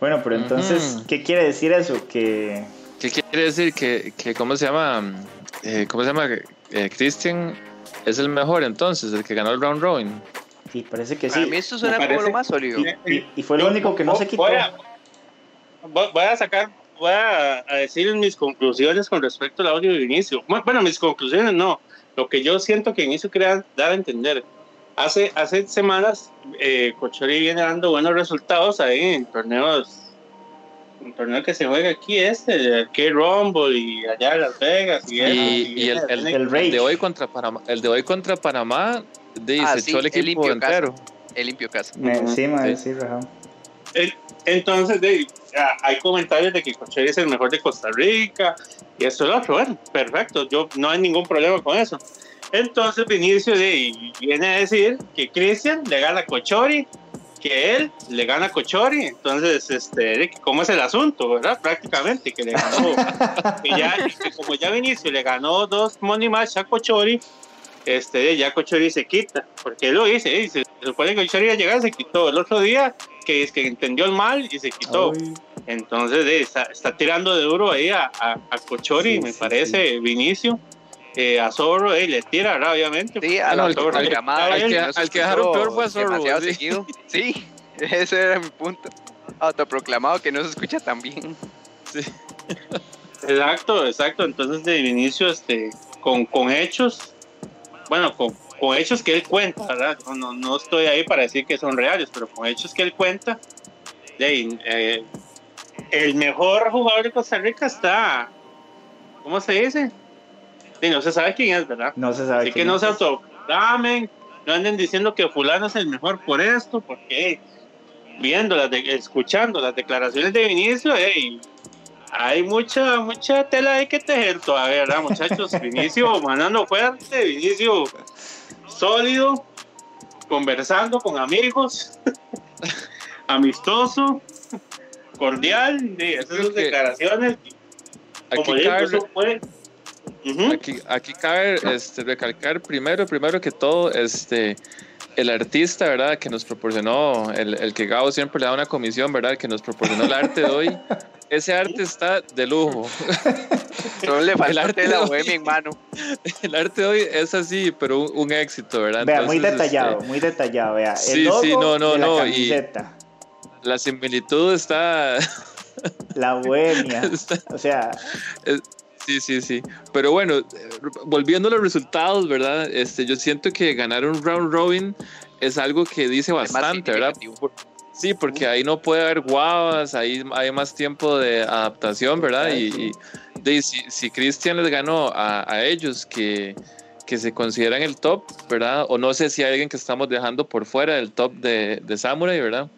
Bueno, pero entonces, ¿qué quiere decir eso? Que. ¿Qué quiere decir? Que, que ¿cómo se llama? Eh, ¿Cómo se llama? Eh, Christian es el mejor entonces, el que ganó el round robin. Sí, parece que sí. A mí esto suena como lo más sólido. Y, fue el único que no se quitó. Voy a, sacar, voy a, decir mis conclusiones con respecto al audio de inicio. Bueno, mis conclusiones no. Lo que yo siento que inicio quería dar a entender. Hace, hace semanas, eh, Cochori viene dando buenos resultados ahí en torneos un torneo que se juega aquí este, aquí Rumble y allá en Las Vegas y, y, el, el, de hoy contra Panamá, el de hoy contra Panamá dice ah, el equipo entero. El limpio casa. Sí, sí, sí, entonces de, hay comentarios de que Cocheri es el mejor de Costa Rica y eso es otro, bueno, perfecto, yo no hay ningún problema con eso. Entonces Vinicio de, viene a decir que Cristian le gana a Cochori que él le gana a Cochori, entonces, este, ¿cómo es el asunto, verdad? Prácticamente, que le ganó, que ya, como ya Vinicio le ganó dos money match a Cochori, este, ya Cochori se quita, porque él lo dice, se supone que Cochori iba a llegar, se quitó el otro día, que es que entendió el mal y se quitó. Entonces, está, tirando de duro ahí a, a, Cochori, me parece, Vinicio eh, a Zorro eh, le tira, obviamente. Sí, al, al, que, al que dejaron peor fue a Zorro. Sí. *laughs* ese era mi punto. Autoproclamado que no se escucha tan bien. Sí. Exacto, exacto. Entonces, de inicio, este, con, con hechos, bueno, con, con hechos que él cuenta, ¿verdad? No, no, estoy ahí para decir que son reales, pero con hechos que él cuenta, eh, el mejor jugador de Costa Rica está, ¿cómo se dice? no se sabe quién es, ¿verdad? No se sabe Así que no se autoclamen, no anden diciendo que fulano es el mejor por esto, porque viendo las escuchando las declaraciones de Vinicio, hay mucha mucha tela hay que tejer todavía, ¿verdad, muchachos? *laughs* Vinicio manando fuerte, Vinicio sólido, conversando con amigos, *laughs* amistoso, cordial, de esas declaraciones. Aquí, aquí, aquí, cabe este, recalcar primero, primero que todo, este, el artista, ¿verdad? Que nos proporcionó, el, el que Gabo siempre le da una comisión, ¿verdad? Que nos proporcionó el arte de hoy. Ese arte está de lujo. *laughs* Solo le falta el arte de la bohemia en mano. El arte de hoy es así, pero un, éxito, ¿verdad? Vea, muy detallado, este, muy detallado, vea. El sí, logo sí, no, no, de la no. Camiseta. Y la similitud está. La bohemia. *laughs* o sea. Sí, sí, sí. Pero bueno, volviendo a los resultados, ¿verdad? Este, yo siento que ganar un round robin es algo que dice bastante, ¿verdad? Sí, porque ahí no puede haber guavas, ahí hay más tiempo de adaptación, ¿verdad? Y, si, si Cristian les ganó a, ellos que, que, se consideran el top, ¿verdad? O no sé si hay alguien que estamos dejando por fuera del top de, de Samurai, ¿verdad?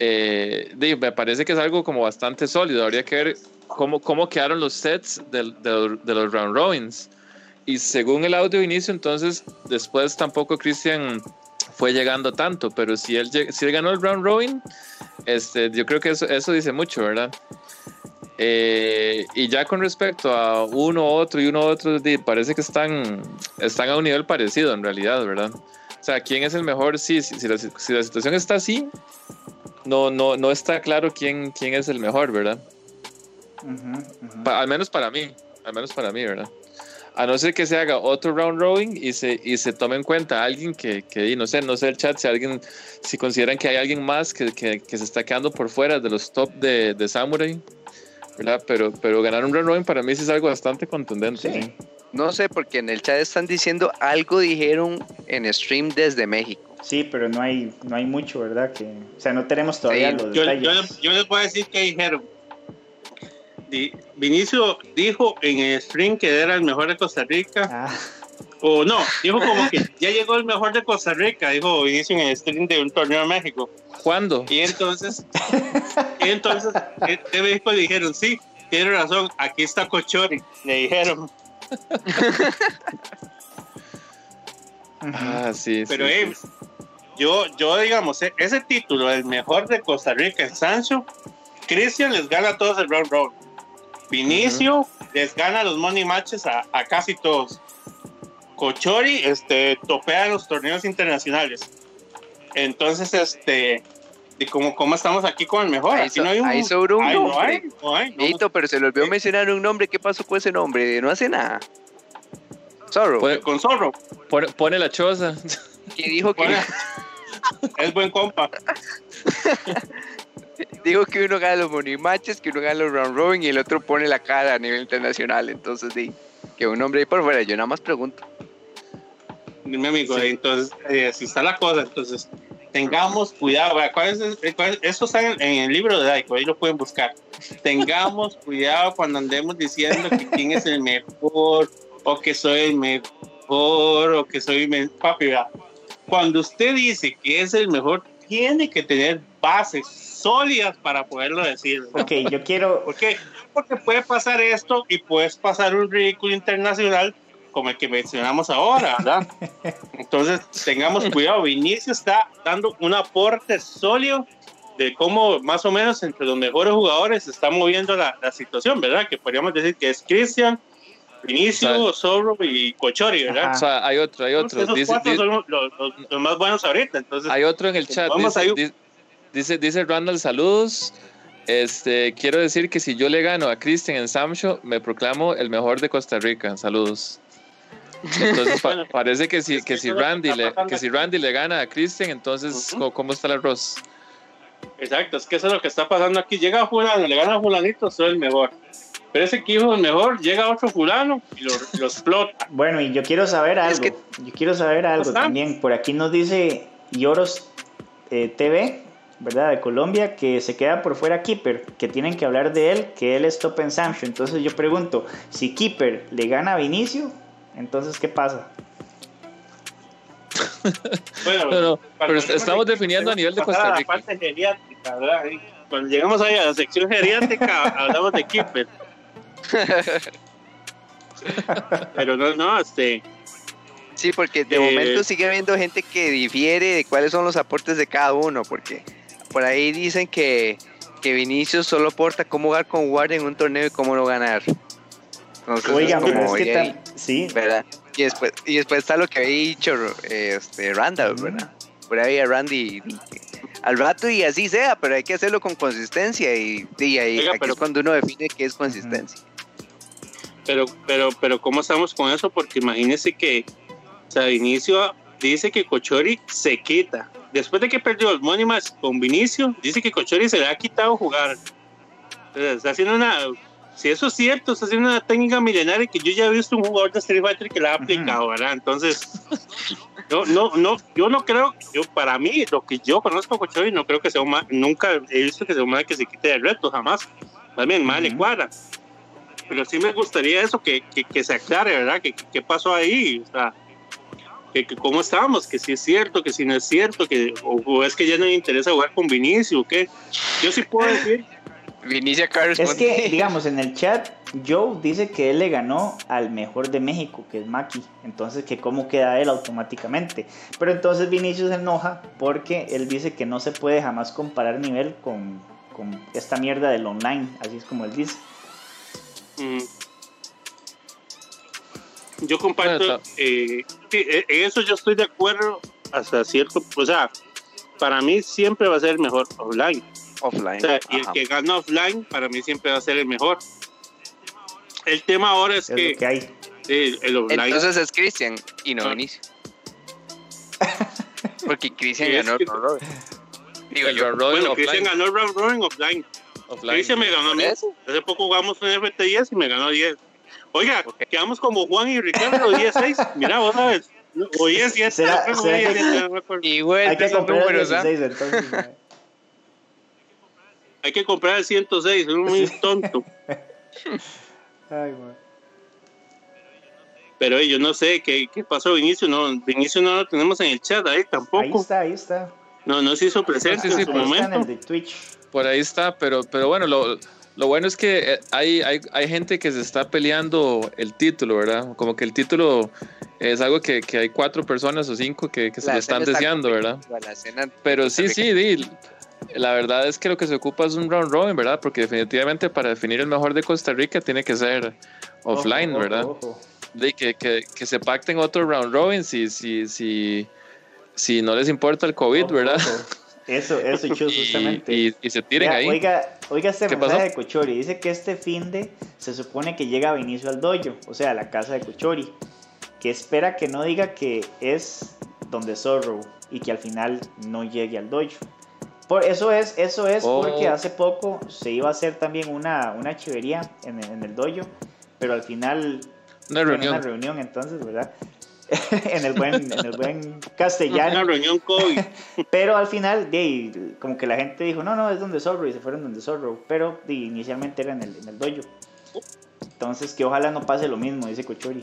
Eh, me parece que es algo como bastante sólido. Habría que ver cómo, cómo quedaron los sets de, de, los round robins. Y según el audio inicio, entonces después tampoco Cristian fue llegando tanto, pero si él, si él ganó el round robin, este, yo creo que eso, eso dice mucho, ¿verdad? Eh, y ya con respecto a uno, otro y uno, otro, parece que están, están a un nivel parecido en realidad, ¿verdad? O sea, ¿quién es el mejor? Sí, si, la, si la situación está así, no, no, no está claro quién, quién es el mejor, ¿verdad? Al menos para mí, al menos para mí, ¿verdad? A no ser que se haga otro round robin y se, y se tome en cuenta a alguien que, que, no sé, no sé el chat, si alguien, si consideran que hay alguien más que, que, que se está quedando por fuera de los top de, de Samurai, ¿verdad? Pero, pero ganar un round robin para mí sí es algo bastante contundente. Sí. No sé, porque en el chat están diciendo algo dijeron en stream desde México. Sí, pero no hay, no hay mucho, ¿verdad? Que, o sea, no tenemos todavía los yo, detalles. Yo, les voy a decir que dijeron. Vinicio dijo en el stream que era el mejor de Costa Rica. Ah. O no, dijo como que ya llegó el mejor de Costa Rica, dijo Vinicio en el stream de un torneo de México. ¿Cuándo? Y entonces, y entonces de México le dijeron, sí, tiene razón, aquí está Cochori, le dijeron. ah, sí, Pero yo, yo, digamos, e, ese título, el mejor de Costa Rica en Sancho, Cristian les gana a todos el round round. Vinicio les gana los money matches a, casi todos. Cochori este, topea los torneos internacionales. Entonces, este, y como, como estamos aquí con el mejor, ahí, no hay un, sobre un nombre. pero se le olvidó mencionar un nombre. ¿Qué pasó con ese nombre? No hace nada. Zorro. con Zorro. Pone, la choza. Y dijo que. *laughs* es buen compa. *laughs* Digo que uno gana los money matches, que uno gana los round robin y el otro pone la cara a nivel internacional. Entonces, sí, que un hombre ahí por fuera. Yo nada más pregunto. Dime, amigo, entonces, eh, así está la cosa. Entonces, tengamos cuidado. ¿cuál es, eso está en, el libro de Daiko, ahí lo pueden buscar. Tengamos *laughs* cuidado cuando andemos diciendo que quién es el mejor o que soy el mejor o que soy el papi. Cuando usted dice que es el mejor, tiene que tener bases sólidas para poderlo decir. Ok, yo quiero. ¿Por qué? Porque puede pasar esto y puedes pasar un ridículo internacional como el que mencionamos ahora, ¿verdad? *laughs* Entonces, tengamos cuidado. Vinicio está dando un aporte sólido de cómo más o menos entre los mejores jugadores se está moviendo la, la situación, ¿verdad? Que podríamos decir que es Cristian, Vinicio, Zorro y Cochori, ¿verdad? O sea, hay otro, hay otro. Esos dice, cuatro son los, los, más buenos ahorita. Entonces, hay otro en el chat. Dice, dice, dice, Randall, saludos. Este, quiero decir que si yo le gano a Cristian en Samsho, me proclamo el mejor de Costa Rica. Saludos. Entonces *laughs* parece que si, que, si Randy le, que si Randy le gana a Christian, entonces ¿cómo está el arroz? Exacto, es que eso es lo que está pasando aquí. Llega a fulano, le gana a fulanito, soy el mejor. Pero ese que hijo el mejor, llega otro fulano y lo, explota. bueno, y yo quiero saber algo. yo quiero saber algo también. Por aquí nos dice Yoros eh, TV ¿verdad? De Colombia, que se queda por fuera Keeper, que tienen que hablar de él, que él es top en Sancho. Entonces yo pregunto, si Keeper le gana a Vinicio, entonces ¿qué pasa? *laughs* bueno, pero, estamos definiendo a nivel de Costa Rica. La parte geriátrica, ¿verdad? Cuando llegamos ahí a la sección geriátrica, *laughs* hablamos de Keeper. *laughs* pero no, no, este Sí, porque de momento sigue habiendo gente que difiere de cuáles son los aportes de cada uno, porque por ahí dicen que, que Vinicius solo aporta cómo jugar con Ward en un torneo y cómo no ganar. Oigan, como, es que sí. ¿verdad? Y después, y después está lo que había dicho este, Randall, ¿verdad? Por ahí a Randy al rato y así sea, pero hay que hacerlo con consistencia y, y ahí, pero, es cuando uno define qué es consistencia. Pero, pero, pero, ¿cómo estamos con eso? Porque imagínese que o sea, Vinicio dice que Cochori se quita. Después de que perdió el Mónimas con Vinicio, dice que Cochori se le ha quitado jugar. está haciendo una. Si eso es cierto, está haciendo una técnica milenaria que yo ya he visto un jugador de Street Fighter que la ha aplicado, ¿verdad? Entonces, yo no, no, yo no creo, yo para mí, lo que yo conozco a Cochori, no creo que sea un mal, nunca he visto que sea un mal que se quite de reto, jamás. Más bien, mal le cuadra. Pero sí me gustaría eso, que, que, que se aclare, ¿verdad? ¿Qué pasó ahí? O sea, que, cómo estamos, que si es cierto, que si no es cierto, que o, es que ya no le interesa jugar con Vinicio, o qué. Yo sí puedo decir. Vinicio Carlos. Es que, digamos, en el chat, Joe dice que él le ganó al mejor de México, que es Maki. Entonces, que cómo queda él automáticamente. Pero entonces Vinicio se enoja porque él dice que no se puede jamás comparar nivel con, con esta mierda del online. Así es como él dice. Mm. Yo comparto, eh, en eso yo estoy de acuerdo hasta cierto, o sea, para mí siempre va a ser el mejor offline. Offline. y el que gana offline, para mí siempre va a ser el mejor. El tema ahora es, que, hay. el offline. Entonces es Cristian y no Benicio. *laughs* Porque Cristian ganó el round robin. Digo yo. Bueno, Cristian ganó el round robin offline. offline. Cristian me ganó a mí. Hace poco jugamos en FT10 y me ganó 10. Oiga, quedamos como Juan y Ricardo 16. Mira, vos sabes. O 10, 10. ¿Será, Igual, hay que comprar números, el 16, entonces. hay que comprar el 106, es muy tonto. Ay, man. Pero yo no sé qué, qué pasó Vinicio, no, Vinicio no lo tenemos en el chat ahí tampoco. Ahí está, ahí está. No, no se hizo presente sí, sí, en su momento. Está en el de Twitch. Por ahí está, pero, pero bueno, lo, lo bueno es que eh, hay, hay, hay, gente que se está peleando el título, ¿verdad? Como que el título es algo que, que hay cuatro personas o cinco que, que se lo están deseando, ¿verdad? Pero sí, sí, la verdad es que lo que se ocupa es un round robin, ¿verdad? Porque definitivamente para definir el mejor de Costa Rica tiene que ser offline, ¿verdad? De que, que, que, se pacten otro round robin si, si, si, si no les importa el COVID, ¿verdad? *laughs* Eso, eso, *laughs* Chus, justamente. Y, se tiren ahí. Oiga, oiga este mensaje de Cochori. Dice que este fin de se supone que llega Vinicio al dojo, o sea, a la casa de Cochori. Que espera que no diga que es donde Zorro y que al final no llegue al dojo. Por eso es, eso es porque oh. hace poco se iba a hacer también una, una chivería en, en el dojo, pero al final una reunión. Una reunión entonces, ¿verdad? *laughs* en, el buen, en el buen *laughs* castellano. Una reunión COVID. *laughs* Pero al final, de, como que la gente dijo, no, no, es donde Zorro, y se fueron donde Zorro. Pero inicialmente era en el, en el dojo. Entonces, que ojalá no pase lo mismo, dice Cochori.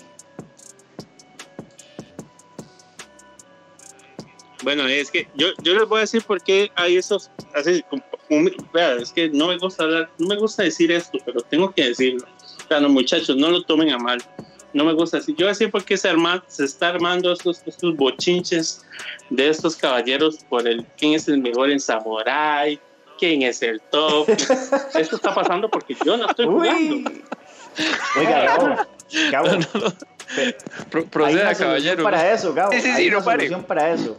Bueno, es que yo, yo les voy a decir por qué hay esos. Así, es que no me gusta hablar, no me gusta decir esto, pero tengo que decirlo. O sea, los muchachos, no lo tomen a mal no me gusta así. Yo decía por qué se, arma, se está armando estos, estos bochinches de estos caballeros por el quién es el mejor en Samurai, quién es el top. *laughs* Esto está pasando porque yo no estoy jugando. Oiga, Gabo, Gabo. Pro, proceda, caballero. Para eso, Gabo. Sí, sí, sí, no para eso.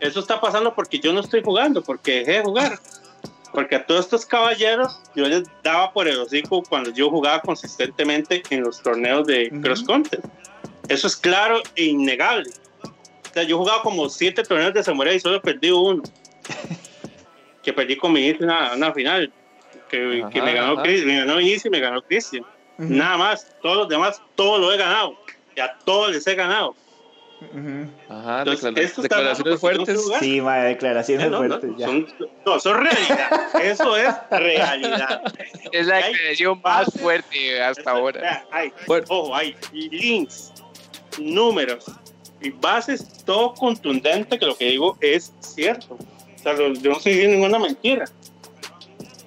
Eso está pasando porque yo no estoy jugando, porque dejé de jugar. Porque a todos estos caballeros yo les daba por el hocico cuando yo jugaba consistentemente en los torneos de cross country. Eso es claro e innegable. O sea, yo jugaba como siete torneos de samurai y solo perdí uno. *laughs* que perdí con mi una, una final. Que, que me, ganó Chris, me ganó Vinicius y me ganó Cristian. Nada más. Todos los demás, todos lo he ganado. Y a todos les he ganado. Ajá, Entonces, declara- declaraciones porque fuertes. no juega. Sí, mae, declaraciones No, no, fuertes. ya. son, no, es realidad. Eso es realidad. Es la expresión más bases- fuerte hasta ahora. Hay, ojo, hay links, números y bases, todo contundente que lo que digo es cierto. O sea, yo no estoy diciendo ninguna mentira.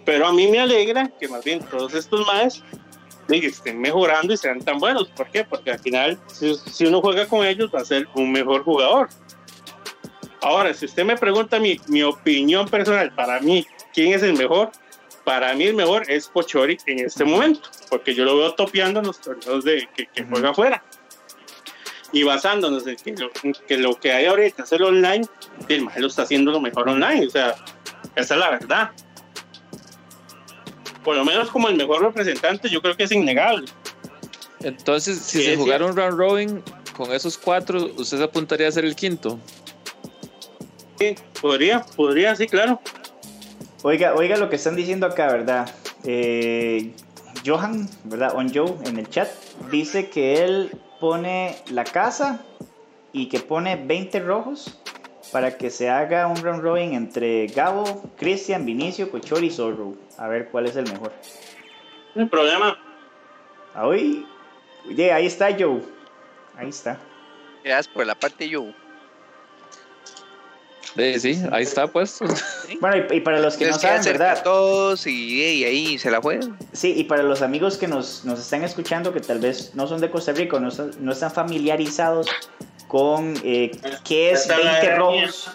Pero a mí me alegra que más bien todos estos más estén mejorando y sean tan buenos. ¿Por qué? Porque al final, si, si uno juega con ellos, va a ser un mejor jugador. Ahora, si usted me pregunta mi, mi opinión personal, para mí, ¿quién es el mejor? Para mí el mejor es Pochori en este momento, porque yo lo veo topeando en los torneos de, que, que juega afuera. Y basándonos en que lo, en que lo que hay ahorita el online, el mae lo está haciendo lo mejor online, o sea, esa es la verdad. Por lo menos como el mejor representante, yo creo que es innegable. Entonces, si Sí, se jugara un round robin con esos cuatro, ¿usted se apuntaría a ser el quinto? Sí, podría, podría, sí, claro. Oiga, oiga lo que están diciendo acá, ¿verdad? Eh, Johan, ¿verdad? On Joe en el chat dice que él pone la casa y que pone 20 rojos para que se haga un round robin entre Gabo, Cristian, Vinicio, Cochori y Zorro. A ver cuál es el mejor. No hay problema. Ahí, oye, ahí está Joe. Ahí está. Gracias por la parte yo. Sí, sí, ahí está puesto. Bueno, y, y para los que no saben, ¿verdad? todos y, y ahí se la juegan. Sí, y para los amigos que nos, nos están escuchando, que tal vez no son de Costa Rica, no, no están familiarizados con eh, qué es Esta es la 20 herramienta. rojos,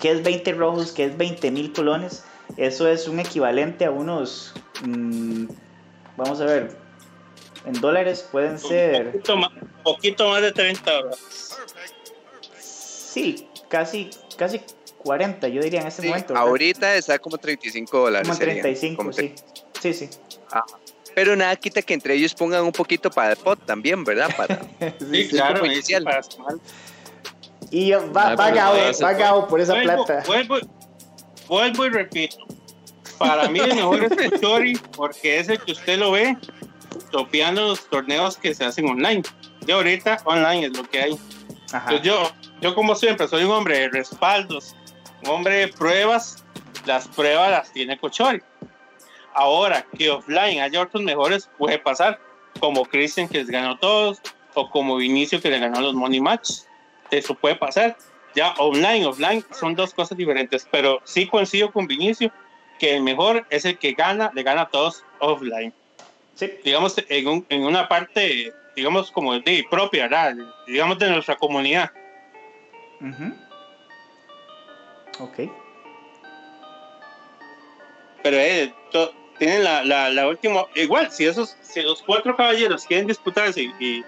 qué es 20 rojos, qué es 20 mil colones, eso es un equivalente a unos, mm, vamos a ver, en dólares pueden Un ser, poquito más, poquito más de 30 horas. sí, casi, casi 40, yo diría en este Sí, momento. ¿verdad? ahorita está como 35 dólares. Como serían, 35, como sí. Sí, sí. Pero nada quita que entre ellos pongan un poquito para el pot también, ¿verdad? Para, *laughs* Sí, claro, inicial. para sumar. Y va, Ah, Gabo por esa vuelvo, plata. Vuelvo, vuelvo y repito. Para mí el mejor es Puchori porque es el que usted lo ve topeando los torneos que se hacen online. Y ahorita online es lo que hay. Ajá. Yo, yo como siempre soy un hombre de respaldos, un hombre de pruebas. Las pruebas las tiene Cochori. Ahora que offline haya otros mejores puede pasar, como Christian que les ganó todos o como Vinicio que le ganó los money match. Eso puede pasar. Ya online, offline son dos cosas diferentes, pero sí coincido con Vinicio que el mejor es el que gana, le gana a todos offline Sí. digamos, en, un- en una parte, digamos, como de propia, ¿verdad? digamos, de nuestra comunidad. Ujú. Ok. Pero eh, to- tienen la, la, la última, igual, si esos, si los cuatro caballeros quieren disputarse y,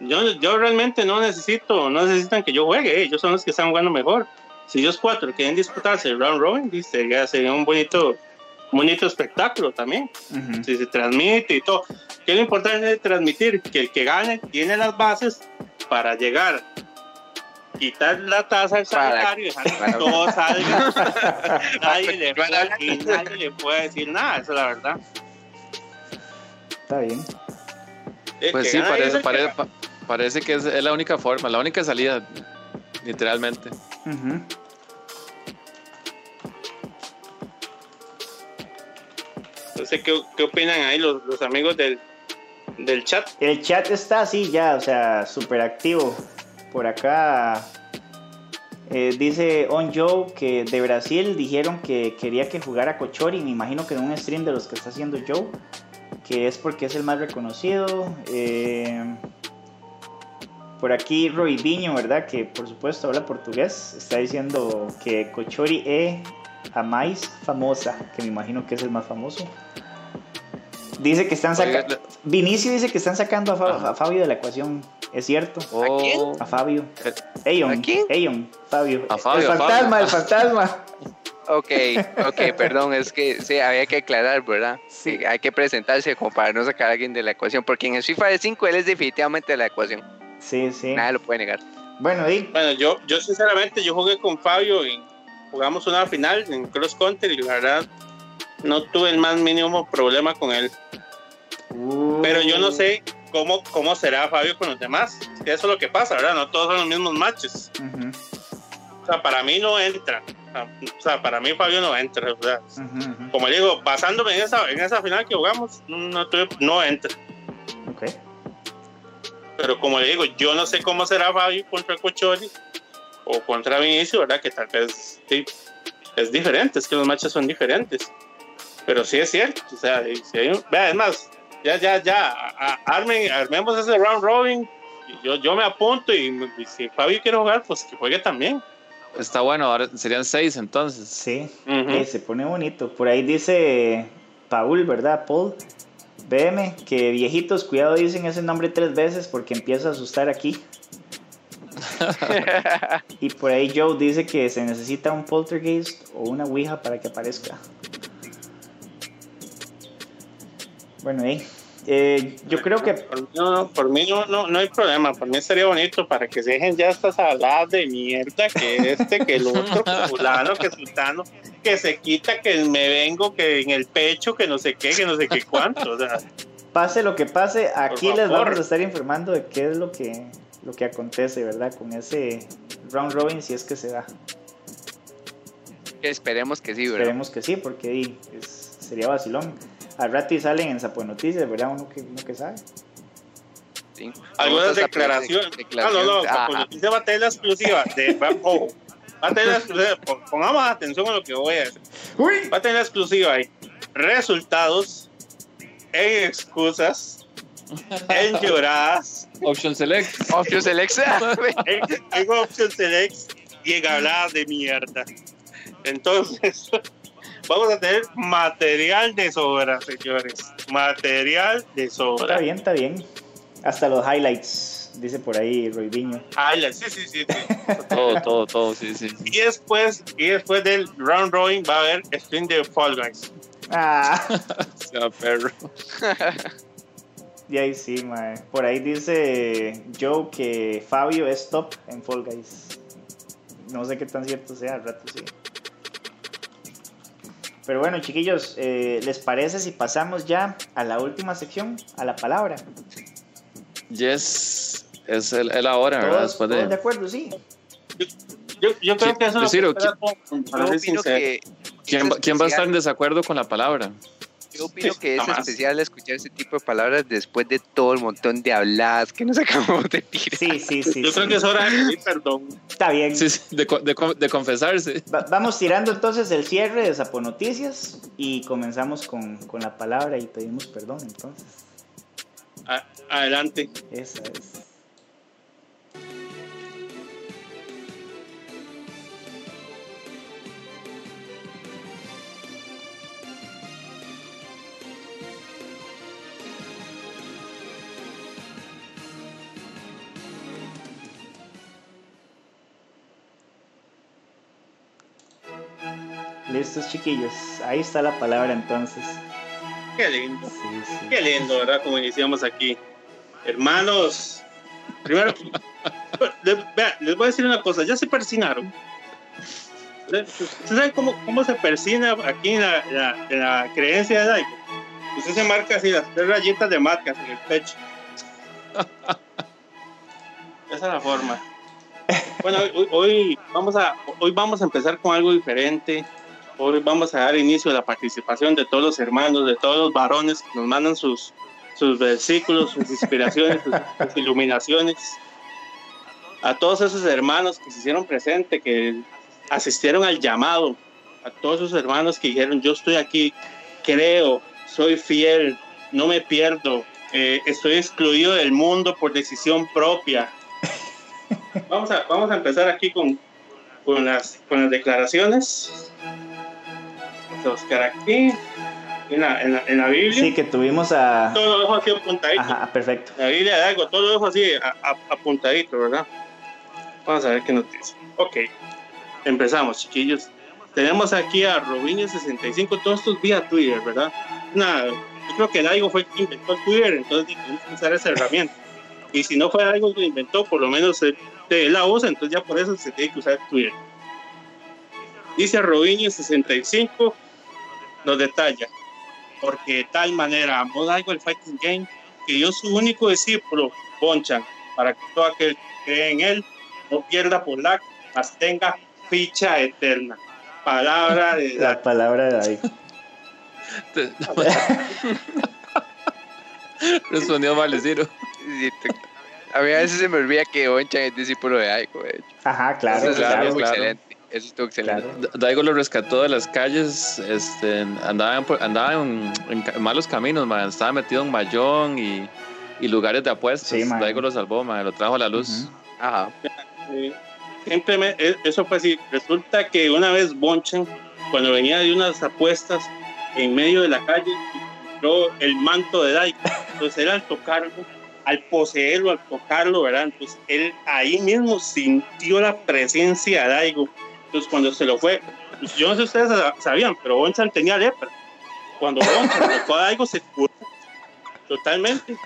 yo, yo realmente no necesito, no necesitan que yo juegue, eh, ellos son los que están jugando mejor. Si ellos cuatro quieren disputarse el round robin, sí, sería, sería un bonito, bonito espectáculo también. Ujú. si se transmite y todo. ¿Qué es lo importante es transmitir? Que el que gane tiene las bases para llegar, quitar la taza al sanitario y dejar que para- todo *laughs* salga. nadie, le puede, y nadie le puede decir nada, esa es la verdad. Está bien. El Pues sí, parece, el que pa- parece que es, es la única forma, la única salida, literalmente. Ujú. Entonces, ¿qué, qué opinan ahí los, los amigos del, del chat? El chat está así ya, o sea, súper activo. Por acá eh, dice On Joe que de Brasil dijeron que quería que jugara Cochori. Me imagino que en un stream de los que está haciendo Joe, que es porque es el más reconocido. Eh, por aquí Roy Viño, ¿verdad? Que por supuesto habla portugués. Está diciendo que Cochori es a más famosa, que me imagino que es el más famoso. Dice que están sacando. Vinicio dice que están sacando a, Fa- Ajá. a Fabio de la ecuación. ¿Es cierto? Oh, quién? A Fabio. Eyon. ¿A quién? Fabio. A Fabio, El a fantasma, Fabio. el fantasma. Ok, ok, perdón, es que sí, había que aclarar, ¿verdad? Sí. Hay que presentarse como para no sacar a alguien de la ecuación, porque en el FIFA de 5 él es definitivamente de la ecuación, Sí, sí. nadie lo puede negar. Bueno, Di. Bueno, yo, yo sinceramente, yo jugué con Fabio y jugamos una final en Cross Country y la verdad no tuve el más mínimo problema con él. Pero yo no sé cómo, cómo será Fabio con los demás. eso es lo que pasa, ¿verdad? No todos son los mismos matches. Ujú, O sea, para mí no entra. O sea, para mí Fabio no entra. O sea, ujú, ujú. como digo, basándome en esa, en esa final que jugamos, no, no entra. Ok. Pero como le digo, yo no sé cómo será Fabio contra Cocholi o contra Vinicio, ¿verdad? Que tal vez sí, es diferente, es que los matches son diferentes. Pero sí es cierto, o sea, si hay un- vea, es más, ya, ya, ya, a- armen, armemos ese round robin, y yo, yo me apunto y, y si Fabio quiere jugar, pues que juegue también. Está bueno, ahora serían seis entonces. Sí, eh, se pone bonito. Por ahí dice Paul, ¿verdad? Paul. BM, que viejitos, cuidado, dicen ese nombre tres veces porque empieza a asustar aquí. *laughs* Y por ahí Joe dice que se necesita un poltergeist o una ouija para que aparezca. Bueno, eh, eh, yo creo que Por mí, no, por mí no, no, no hay problema, por mí sería bonito para que se dejen ya estas habladas de mierda, que este, que el otro, que *laughs* fulano, que sultano, que se quita, que me vengo, que en el pecho, que no sé qué, que no sé qué cuánto, o sea, pase lo que pase, aquí les vamos a estar informando de qué es lo que, lo que acontece, ¿verdad? Con ese round robin, si es que se da. Esperemos que sí, ¿verdad? Esperemos que sí, porque di, es- sería vacilón. Al rato y salen en Sapo Noticias, ¿verdad? Uno que, uno que sabe. Sí. algunas declaraciones. Ah, no, no, declaraciones. por Ajá. noticia va a tener la exclusiva. De, va, ojo, va a tener la exclusiva. pon- Pongamos atención a lo que voy a decir. ¡Uy! Va a tener la exclusiva ahí. Resultados en excusas, en *laughs* lloradas, Option Select. Options *laughs* Alexa. en, en Option Select y en habladas de mierda. Entonces, vamos a tener material de sobra, señores. Material de Está sobra. bien, está bien. Hasta los highlights, dice por ahí Roy Viño. Ah, ya, sí, sí, sí. sí. *laughs* Todo, todo, todo, sí, sí. Y después, y después del round robin va a haber stream de Fall Guys. Ah, *laughs* Sea perro. y ahí sí, mae. Por ahí dice Joe que Fabio es top en Fall Guys. No sé qué tan cierto sea, al rato sí. Pero bueno, chiquillos, eh, ¿les parece si pasamos ya a la última sección, a la palabra? Yes. Es el, el ahora, ¿verdad? ¿Todos, Después todos de de. acuerdo? Sí. Yo, yo creo que eso es lo que ¿Quién, quién va a estar en desacuerdo con la palabra? Yo opino que es especial escuchar ese tipo de palabras después de todo el montón de habladas que nos *laughs* acabamos de tirar. Sí, sí, sí. Yo sí. creo que es hora de pedir perdón. Está bien. Sí, sí, de, co- de co- de confesarse. Va- vamos tirando entonces el cierre de Sapo Noticias y comenzamos con, con la palabra y pedimos perdón entonces. A- adelante. Esa es. Listos chiquillos, ahí está la palabra entonces. Qué lindo. Sí, sí. Qué lindo, ¿verdad? Como iniciamos aquí. Hermanos, primero, les, voy a decir una cosa, ya se persinaron. ¿Ustedes saben cómo, cómo se persina aquí en la, la- en la creencia de Daigo? Usted se marca así las tres rayitas de marcas en el pecho. Esa es la forma. Bueno, hoy, hoy vamos a, hoy vamos a empezar con algo diferente. Hoy vamos a dar inicio a la participación de todos los hermanos, de todos los varones que nos mandan sus, sus versículos, sus inspiraciones, sus, sus iluminaciones. A todos esos hermanos que se hicieron presente, que asistieron al llamado, a todos esos hermanos que dijeron, yo estoy aquí, creo, soy fiel, no me pierdo, eh, estoy excluido del mundo por decisión propia. Vamos a, vamos a empezar aquí con, con, las, con las declaraciones. Oscar aquí, en la, en la, en la Biblia. Sí, que tuvimos a... Todo lo dejo así apuntadito. Ajá, perfecto. La Biblia de algo, todo lo dejo así a- a- apuntadito, ¿verdad? Vamos a ver qué nos dice. Ok, empezamos, chiquillos. Tenemos aquí a Robinho65, todos estos vía Twitter, ¿verdad? Nada, yo creo que Daigo fue el que inventó el Twitter, entonces tenemos que usar esa herramienta. Y si no fue algo que inventó, por lo menos él, él la usa, entonces ya por eso se tiene que usar Twitter. Dice Robinho65, nos detalla, porque de tal manera amó Daigo el Fighting Game, que yo su único discípulo, Bonchan, para que todo aquel que cree en él no pierda por la, mas tenga ficha eterna. Palabra de La palabra de David. Respondió Valeciro. A mí a veces se me olvida que Onchan es discípulo de Aiko, de hecho. Ajá, claro, claro. excelente. Eso estuvo excelente. claro. Da- Daigo lo rescató de las calles, este, andaba, en, andaba en, en malos caminos, man. estaba metido en Mayón y, y lugares de apuestas. Sí. Daigo lo salvó, man, lo trajo a la luz. Ujú. Ajá. Eh, simplemente e- eso fue así. Resulta que una vez Bonchen, cuando venía de unas apuestas en medio de la calle, encontró el manto de Daigo. Entonces él al tocarlo, al poseerlo, al tocarlo, ¿verdad? Entonces él ahí mismo sintió la presencia de Daigo. Entonces cuando se lo fue, pues, yo no sé si ustedes sa- sabían, pero Bonchan tenía lepra. Cuando Bonchan tocó a Daigo se curó totalmente.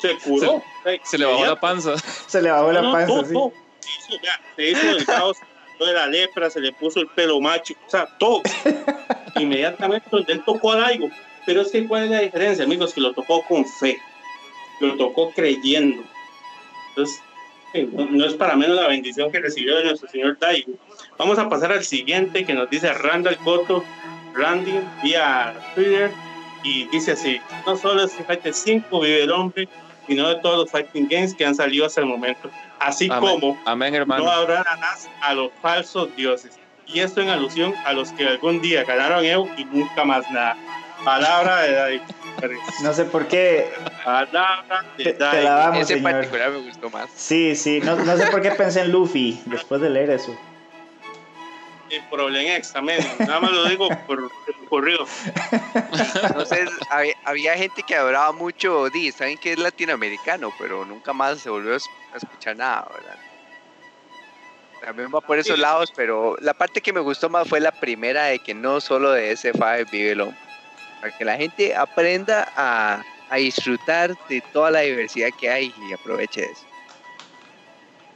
Se curó. Se le bajó la panza. Se le bajó la No, panza, todo, sí. todo. Se hizo, vea, se hizo el caos *laughs* de la lepra, se le puso el pelo macho, o sea, todo. *laughs* Inmediatamente donde él tocó a Daigo. Pero es que, ¿cuál es la diferencia, amigos? Que lo tocó con fe, lo tocó creyendo. Entonces, no, no es para menos la bendición que recibió de nuestro señor Daigo. Vamos a pasar al siguiente que nos dice Randall Coto, Randy, vía Twitter, y dice así: No solo es Fighter 5 vive el hombre, sino de todos los fighting games que han salido hasta el momento. Así Amén, como Amén, hermano. no habrá más a los falsos dioses. Y esto en alusión a los que algún día ganaron Evo y nunca más nada. Palabra de David. No sé por qué. Palabra de Te, te David. la damos, Ese señor. particular me gustó más. Sí, sí. No, no sé por qué pensé en Luffy después de leer eso. El Problemex también. Nada más lo digo por corrido. Entonces, había, había gente que adoraba mucho Di, saben que es latinoamericano, pero nunca más se volvió a es- a escuchar nada, ¿verdad? También va por esos Sí. lados, pero la parte que me gustó más fue la primera de que no solo de S5 vive el hombre. Para que la gente aprenda a, a disfrutar de toda la diversidad que hay y aproveche eso.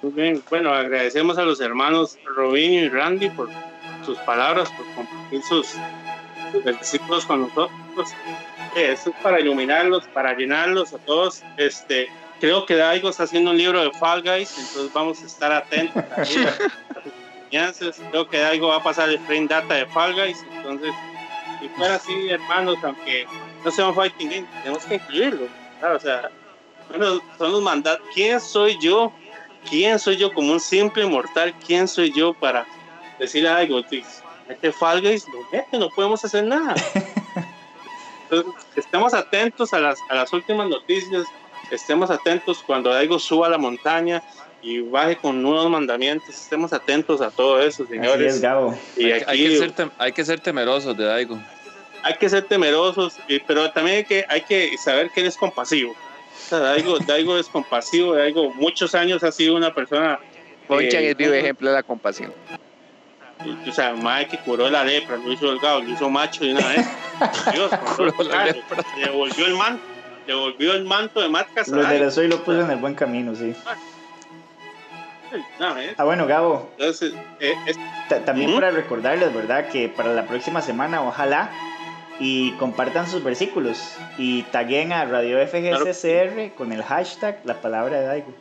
Muy bien. Bueno, agradecemos a los hermanos Robin y Randy por sus palabras, por compartir sus, sus versículos con nosotros. Esto es para iluminarlos, para llenarlos a todos. Este, creo que Daigo está haciendo un libro de Fall Guys, entonces vamos a estar atentos a sus *laughs* enseñanzas. Creo que Daigo va a pasar el frame data de Fall Guys, entonces, si fuera así, hermanos, aunque no sea un fighting game, tenemos que incluirlo. O sea, bueno, son los mandatos. ¿Quién soy yo? ¿Quién soy yo como un simple mortal? ¿Quién soy yo para decirle algo? Este Fall Guys lo mete, no podemos hacer nada. *laughs* Entonces, estemos atentos a las, a las últimas noticias, estemos atentos cuando algo suba a la montaña y baje con nuevos mandamientos, estemos atentos a todo eso, Así es, señores. Gabo. Y hay, aquí hay que ser tem- hay que ser temerosos de Daigo. Hay que ser temerosos, pero también hay que, hay que saber que él es compasivo. O sea, Daigo, Daigo es compasivo, Daigo muchos años ha sido una persona... Ponchan eh, es vivo ejemplo de la compasión. O sea, Mae que curó la lepra, lo hizo delgado, lo hizo macho de una vez. *laughs* Dios, le devolvió el manto, le devolvió el manto de Matt Lo enderezó y lo puso en el buen camino, sí. Una vez. Ah, bueno, Gabo. Entonces, eh, es- Ta- También Ujú. para recordarles, ¿verdad? Que para la próxima semana, ojalá, y compartan sus versículos y taguen a Radio FGCCR con el hashtag la palabra de Daigo.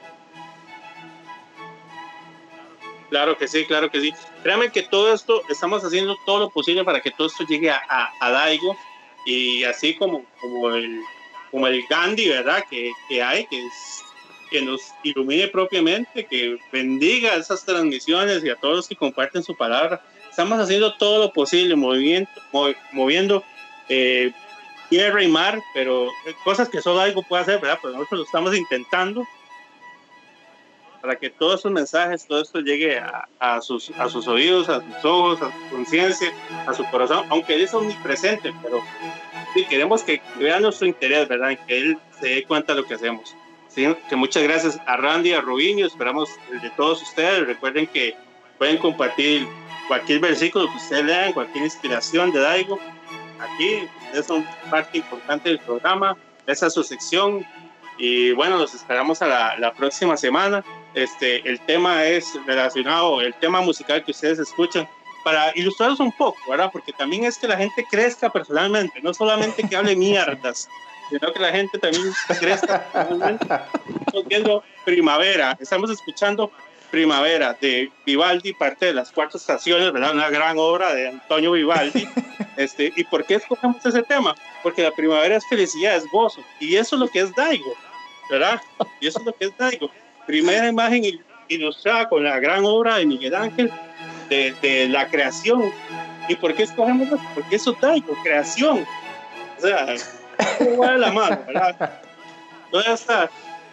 claro que sí, claro que sí. Créanme que todo esto, estamos haciendo todo lo posible para que todo esto llegue a, a, a Daigo y así como, como, el, como el Gandhi, ¿verdad? Que, que hay, que, es- que nos ilumine propiamente, que bendiga esas transmisiones y a todos los que comparten su palabra. Estamos haciendo todo lo posible, moviendo, mo- moviendo eh, tierra y mar, pero eh, cosas que solo algo puede hacer, ¿verdad? Pero nosotros lo estamos intentando para que todos esos mensajes, todo esto llegue a, a sus, a sus oídos, a sus ojos, a su conciencia, a su corazón, aunque Él es omnipresente, pero sí, queremos que vea nuestro interés, ¿verdad? En que Él se dé cuenta de lo que hacemos. Sí, que muchas gracias a Randy, a Rubinho, esperamos el de todos ustedes. Recuerden que pueden compartir cualquier versículo que ustedes lean, cualquier inspiración de Daigo. Aquí ustedes son parte importante del programa, esa es su sección. Y bueno, los esperamos a la, la próxima semana. Este, el tema es relacionado, el tema musical que ustedes escuchan, para ilustrarlos un poco, ¿verdad? Porque también es que la gente crezca personalmente, no solamente que hable mierdas, *laughs* sino que la gente también crezca personalmente. estamos viendo Primavera, estamos escuchando Primavera de Vivaldi, parte de las cuatro estaciones, ¿verdad? Una gran obra de Antonio Vivaldi. *laughs* Este, ¿Y por qué escogemos ese tema? Porque la primavera es felicidad, es gozo. Y eso es lo que es Daigo, ¿verdad? Y eso es lo que es Daigo. Primera imagen ilustrada con la gran obra de Miguel Ángel de, de la creación. ¿Y por qué escogemos eso? Porque eso es Daigo, creación. O sea, *laughs* de la mano, ¿verdad?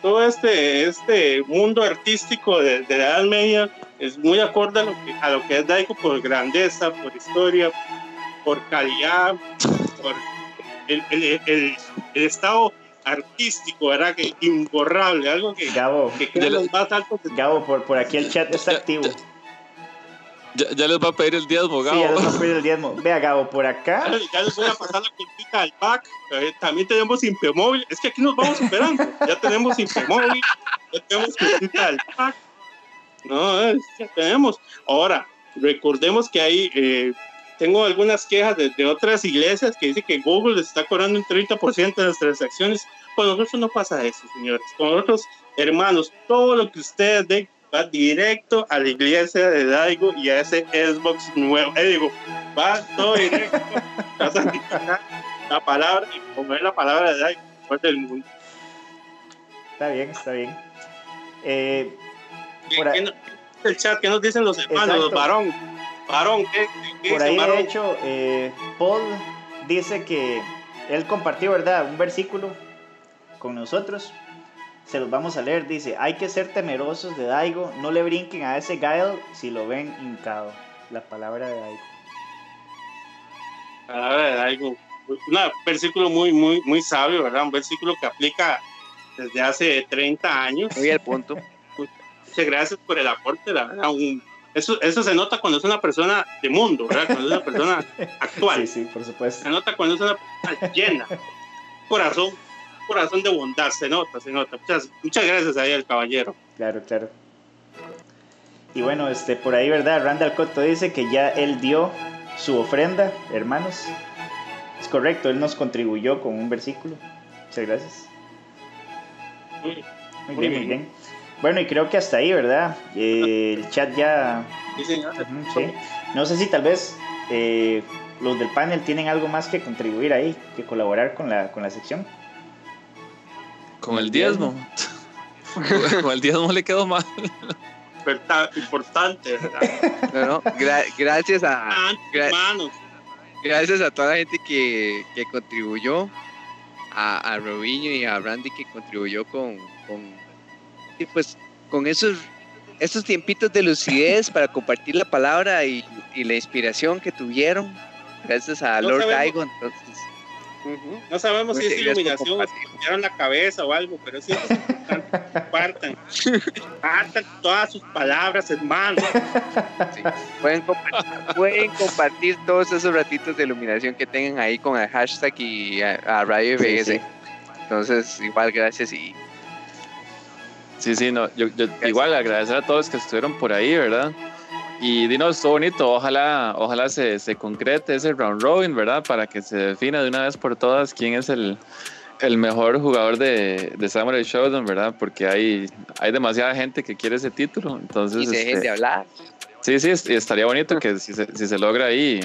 Todo este, este mundo artístico de, la Edad Media es muy acorde a lo que, a lo que es Daigo por grandeza, por historia, por calidad, por el, el, el, estado artístico, ¿verdad? Que imborrable, algo que, Gabo, que queda los más altos. Gabo, por, por aquí el chat está activo. Ya, ya, les va a pedir el diezmo, Gabo. Sí, ya les va a pedir el diezmo. Vea, Gabo, por acá. Ya, les voy a pasar la cuentita al pack. Eh, también tenemos Impemóvil. Es que aquí nos vamos esperando. Ya tenemos Impemóvil. Ya tenemos cuentita al pack. No, ya tenemos. Ahora, recordemos que hay. Eh, tengo algunas quejas de, de, otras iglesias que dicen que Google les está cobrando un 30% de las transacciones. Con nosotros no pasa eso, señores. Con nosotros, hermanos, todo lo que ustedes den va directo a la iglesia de Daigo y a ese Xbox nuevo. Eh, digo, va todo directo a santificar la palabra y comer la palabra de Daigo fuerte del mundo. Está bien, está bien. Eh, por ¿Qué, qué, el chat? ¿Qué nos dicen los hermanos, Exacto. los varón? Varón, ¿qué, qué Por ahí, varón? de hecho, eh, Paul dice que él compartió, ¿verdad? Un versículo con nosotros se los vamos a leer. Dice, hay que ser temerosos de Daigo, no le brinquen a ese Gael si lo ven hincado. La palabra de Daigo. Palabra de Daigo. Un versículo muy, muy, muy sabio, ¿verdad? Un versículo que aplica desde hace 30 años. Muy al punto. Muchas gracias por el aporte, la verdad. Un, eso, eso se nota cuando es una persona de mundo, ¿verdad? Cuando es una persona *laughs* actual. Sí, sí, por supuesto. Se nota cuando es una persona llena. Corazón corazón de bondad, se nota, se nota. Muchas, muchas gracias ahí al caballero. Claro, claro. Y bueno, este, por ahí, ¿verdad? Randall Cotto dice que ya él dio su ofrenda, hermanos. Es correcto, él nos contribuyó con un versículo. Muchas gracias. Muy, muy bien, muy bien. Bueno, y creo que hasta ahí, ¿verdad? Eh, el chat ya... Sí, señor. Uh -huh, sí. No sé si tal vez eh, los del panel tienen algo más que contribuir ahí, que colaborar con la, con la sección. Con el diezmo. Con el diezmo le quedó mal. Importante, ¿verdad? No, no, gra gracias a. Gra manos. Gracias a toda la gente que, que contribuyó. A, a Robinho y a Brandy que contribuyó con. con y pues con esos, esos tiempitos de lucidez para compartir la palabra y, y la inspiración que tuvieron. Gracias a No Lord sabemos. Daigo, entonces. No sabemos si es iluminación o si cambiaron la cabeza o algo, pero sí es importante. Compartan. *laughs* Compartan todas sus palabras, hermano. Sí. Pueden, compartir, pueden compartir todos esos ratitos de iluminación que tengan ahí con el hashtag y a, a Radio Sí, sí. Entonces, igual, gracias y Sí, sí, no, yo, yo igual agradecer a todos los que estuvieron por ahí, ¿verdad? Y dinos, todo bonito, ojalá, ojalá se, se concrete ese round robin, ¿verdad? Para que se defina de una vez por todas quién es el, el mejor jugador de, de Samurai Showdown, ¿verdad? Porque hay, hay demasiada gente que quiere ese título, entonces... y se dejen este, de hablar. Sí, sí, est- estaría bonito que si se, si se logra ahí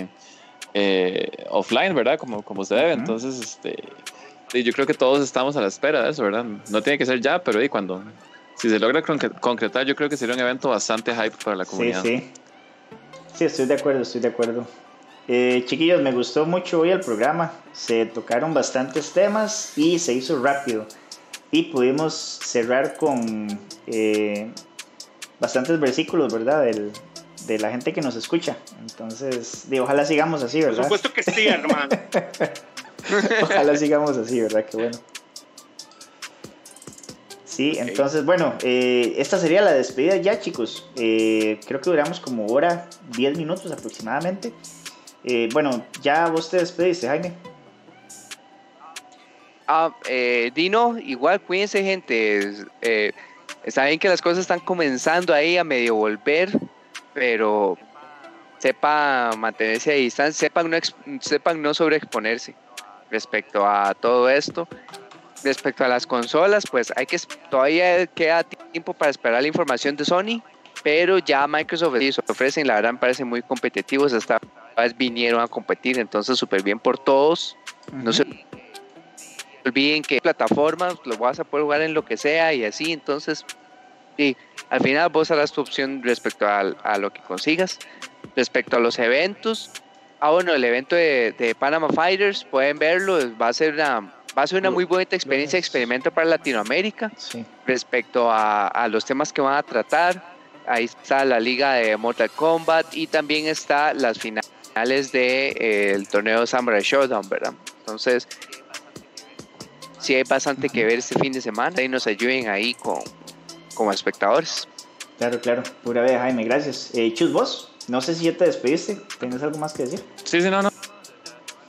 eh, offline, ¿verdad? Como, como se debe. Entonces, este, yo creo que todos estamos a la espera de eso, ¿verdad? No tiene que ser ya, pero ahí cuando, si se logra concre- concretar, yo creo que sería un evento bastante hype para la comunidad. sí. Sí, estoy de acuerdo, estoy de acuerdo. Eh, chiquillos, me gustó mucho hoy el programa. Se tocaron bastantes temas y se hizo rápido. Y pudimos cerrar con eh, bastantes versículos, ¿verdad? Del- de la gente que nos escucha. Entonces, de, ojalá sigamos así, Por ¿verdad? supuesto que sí, hermano. *laughs* Ojalá sigamos así, ¿verdad? Qué bueno. Sí, entonces, bueno, eh, esta sería la despedida ya, chicos. Eh, creo que duramos como hora, 10 minutos aproximadamente. Eh, bueno, ya vos te despediste, Jaime. Ah, eh, Dino, igual, cuídense, gente. Eh, está bien que las cosas están comenzando ahí a medio volver, pero sepa mantenerse a distancia, sepan no, sepan no sobreexponerse respecto a todo esto. Respecto a las consolas, pues hay que todavía queda tiempo para esperar la información de Sony, pero ya Microsoft y ofrecen, la verdad me parece muy competitivos, hasta vinieron a competir, entonces súper bien por todos. No se olviden que plataformas lo vas a poder jugar en lo que sea y así, entonces sí, al final vos harás tu opción respecto a, a lo que consigas. Respecto a los eventos, ah bueno, el evento de, de Panama Fighters, pueden verlo, va a ser una va a ser una muy buena experiencia, experimento para Latinoamérica respecto a, a, los temas que van a tratar. Ahí está la liga de Mortal Kombat y también está las finales del de, eh, torneo Samurai Showdown, ¿verdad? Entonces, sí hay bastante que ver este fin de semana y nos ayuden ahí con, como espectadores. Claro, claro, pura vida, Jaime, gracias. Eh, Chus, vos, no sé si ya te despediste, ¿tienes algo más que decir? Sí, sí, no, no.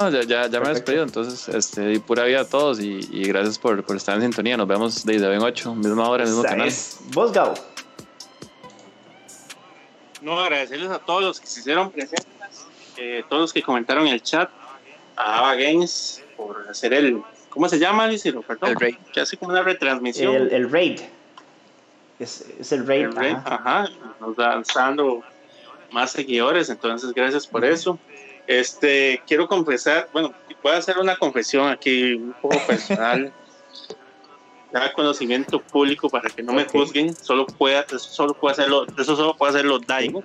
No, ya, ya, ya me he despedido, entonces, este, y pura vida a todos y, y gracias por, por, estar en sintonía. Nos vemos desde hoy en 8, misma hora, mismo canal. Vos, Gabo. No, agradecerles a todos los que se hicieron presentes, eh, todos los que comentaron en el chat, a Ava Games por hacer el, ¿cómo se llama, Liciro? Perdón, el raid. Que hace como una retransmisión. El, el raid. Es, es, el raid. El raid ajá. ajá. Nos lanzando más seguidores, entonces gracias por uh -huh. eso. Este, quiero confesar, bueno, voy a hacer una confesión aquí un poco personal. *laughs* da conocimiento público para que no me okay. juzguen, solo pueda, eso solo puede hacerlo, eso solo puede hacerlo Daigo,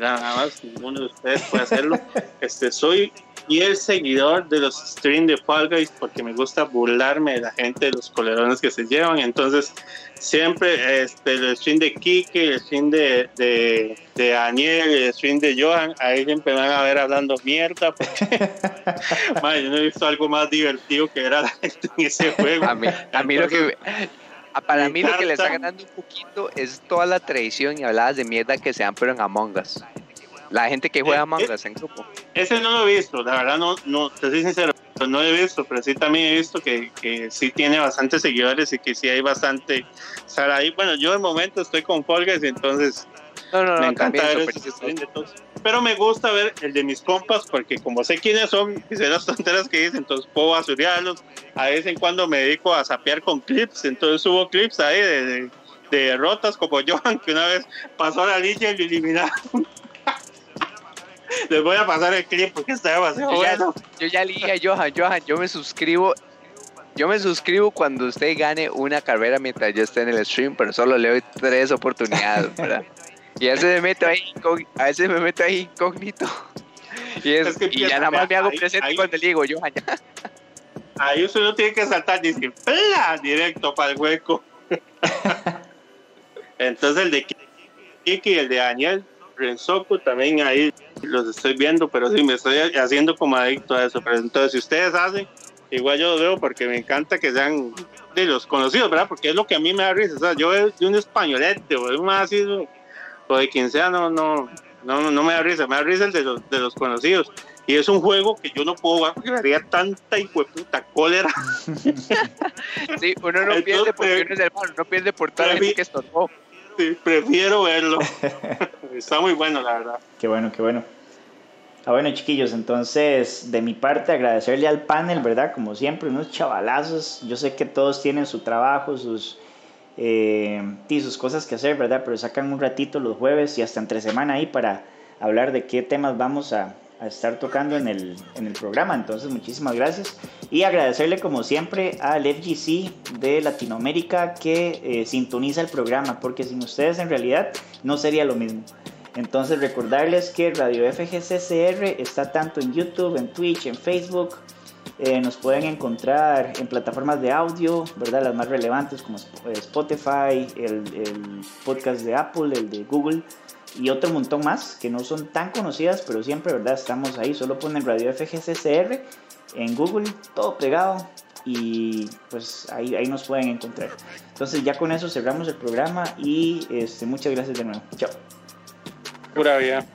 nada más, ninguno de ustedes puede hacerlo. *laughs* este, soy y el seguidor de los streams de Fall Guys porque me gusta burlarme de la gente, de los colerones que se llevan. Entonces, siempre este, el stream de Kike, el stream de, de, de, Daniel, el stream de Johan, ahí siempre van a ver hablando mierda. Porque, *laughs* man, yo no he visto algo más divertido que era la gente en ese juego. A mí, a mí lo que. Para mí lo que le está ganando un poquito es toda la tradición y habladas de mierda que se dan pero en Among Us. La gente que juega Among Us en grupo. Ese no lo he visto, la verdad no, no te soy sincero, no lo he visto, pero sí también he visto que, que sí tiene bastantes seguidores y que sí hay bastante estar ahí. Bueno, yo de momento estoy con Folgas y entonces no, no, me encanta ver todos. Pero me gusta ver el de mis compas porque como sé quiénes son y sé las *laughs* tonteras que dicen, entonces puedo basurearlos. A vez en cuando me dedico a sapear con clips, entonces subo clips ahí de, de, de derrotas como *laughs* Johan, que una vez pasó a la línea y lo eliminaron. Les voy a pasar el clip porque está demasiado yo bueno. Ya, yo ya le dije a Johan, Johan, yo me suscribo. Yo me suscribo cuando usted gane una carrera mientras yo esté en el stream, pero solo le doy tres oportunidades, ¿verdad? Y a veces me meto ahí, a veces me meto ahí incógnito. Y, es, es que y ya nada más me hago ahí, presente ahí, cuando le digo, Johan, ya. Ahí usted no tiene que saltar decir, ¡pla! Directo para el hueco. *laughs* Entonces el de Kiki y el de Daniel Renzoku también ahí los estoy viendo, pero sí me estoy haciendo como adicto a eso. Pero entonces, si ustedes hacen, igual yo lo veo porque me encanta que sean de los conocidos, ¿verdad? Porque es lo que a mí me da risa. O sea, yo de un españolete o de un así, o de quien sea, no, no, no, no me da risa. Me da risa el de los, de los conocidos. Y es un juego que yo no puedo jugar porque me haría tanta puta cólera. *laughs* sí, uno no *laughs* entonces, pierde porque uno es hermano, no pierde por gente que estorbó. Sí, prefiero verlo. *laughs* Está muy bueno, la verdad. Qué bueno, qué bueno. Ah, bueno, chiquillos, entonces, de mi parte, agradecerle al panel, ¿verdad? Como siempre, unos chavalazos. Yo sé que todos tienen su trabajo, sus, eh, y sus cosas que hacer, ¿verdad? Pero sacan un ratito los jueves y hasta entre semana ahí para hablar de qué temas vamos a, a estar tocando en el, en el programa. Entonces, muchísimas gracias. Y agradecerle, como siempre, al FGC de Latinoamérica que eh, sintoniza el programa, porque sin ustedes en realidad no sería lo mismo. Entonces, recordarles que Radio FGCCR está tanto en YouTube, en Twitch, en Facebook. Eh, nos pueden encontrar en plataformas de audio, ¿verdad? Las más relevantes como Spotify, el, el podcast de Apple, el de Google y otro montón más que no son tan conocidas, pero siempre, ¿verdad? Estamos ahí, solo ponen Radio FGCCR en Google, todo pegado y pues ahí, ahí nos pueden encontrar. Entonces ya con eso cerramos el programa y este, muchas gracias de nuevo. Chao. Pura vida.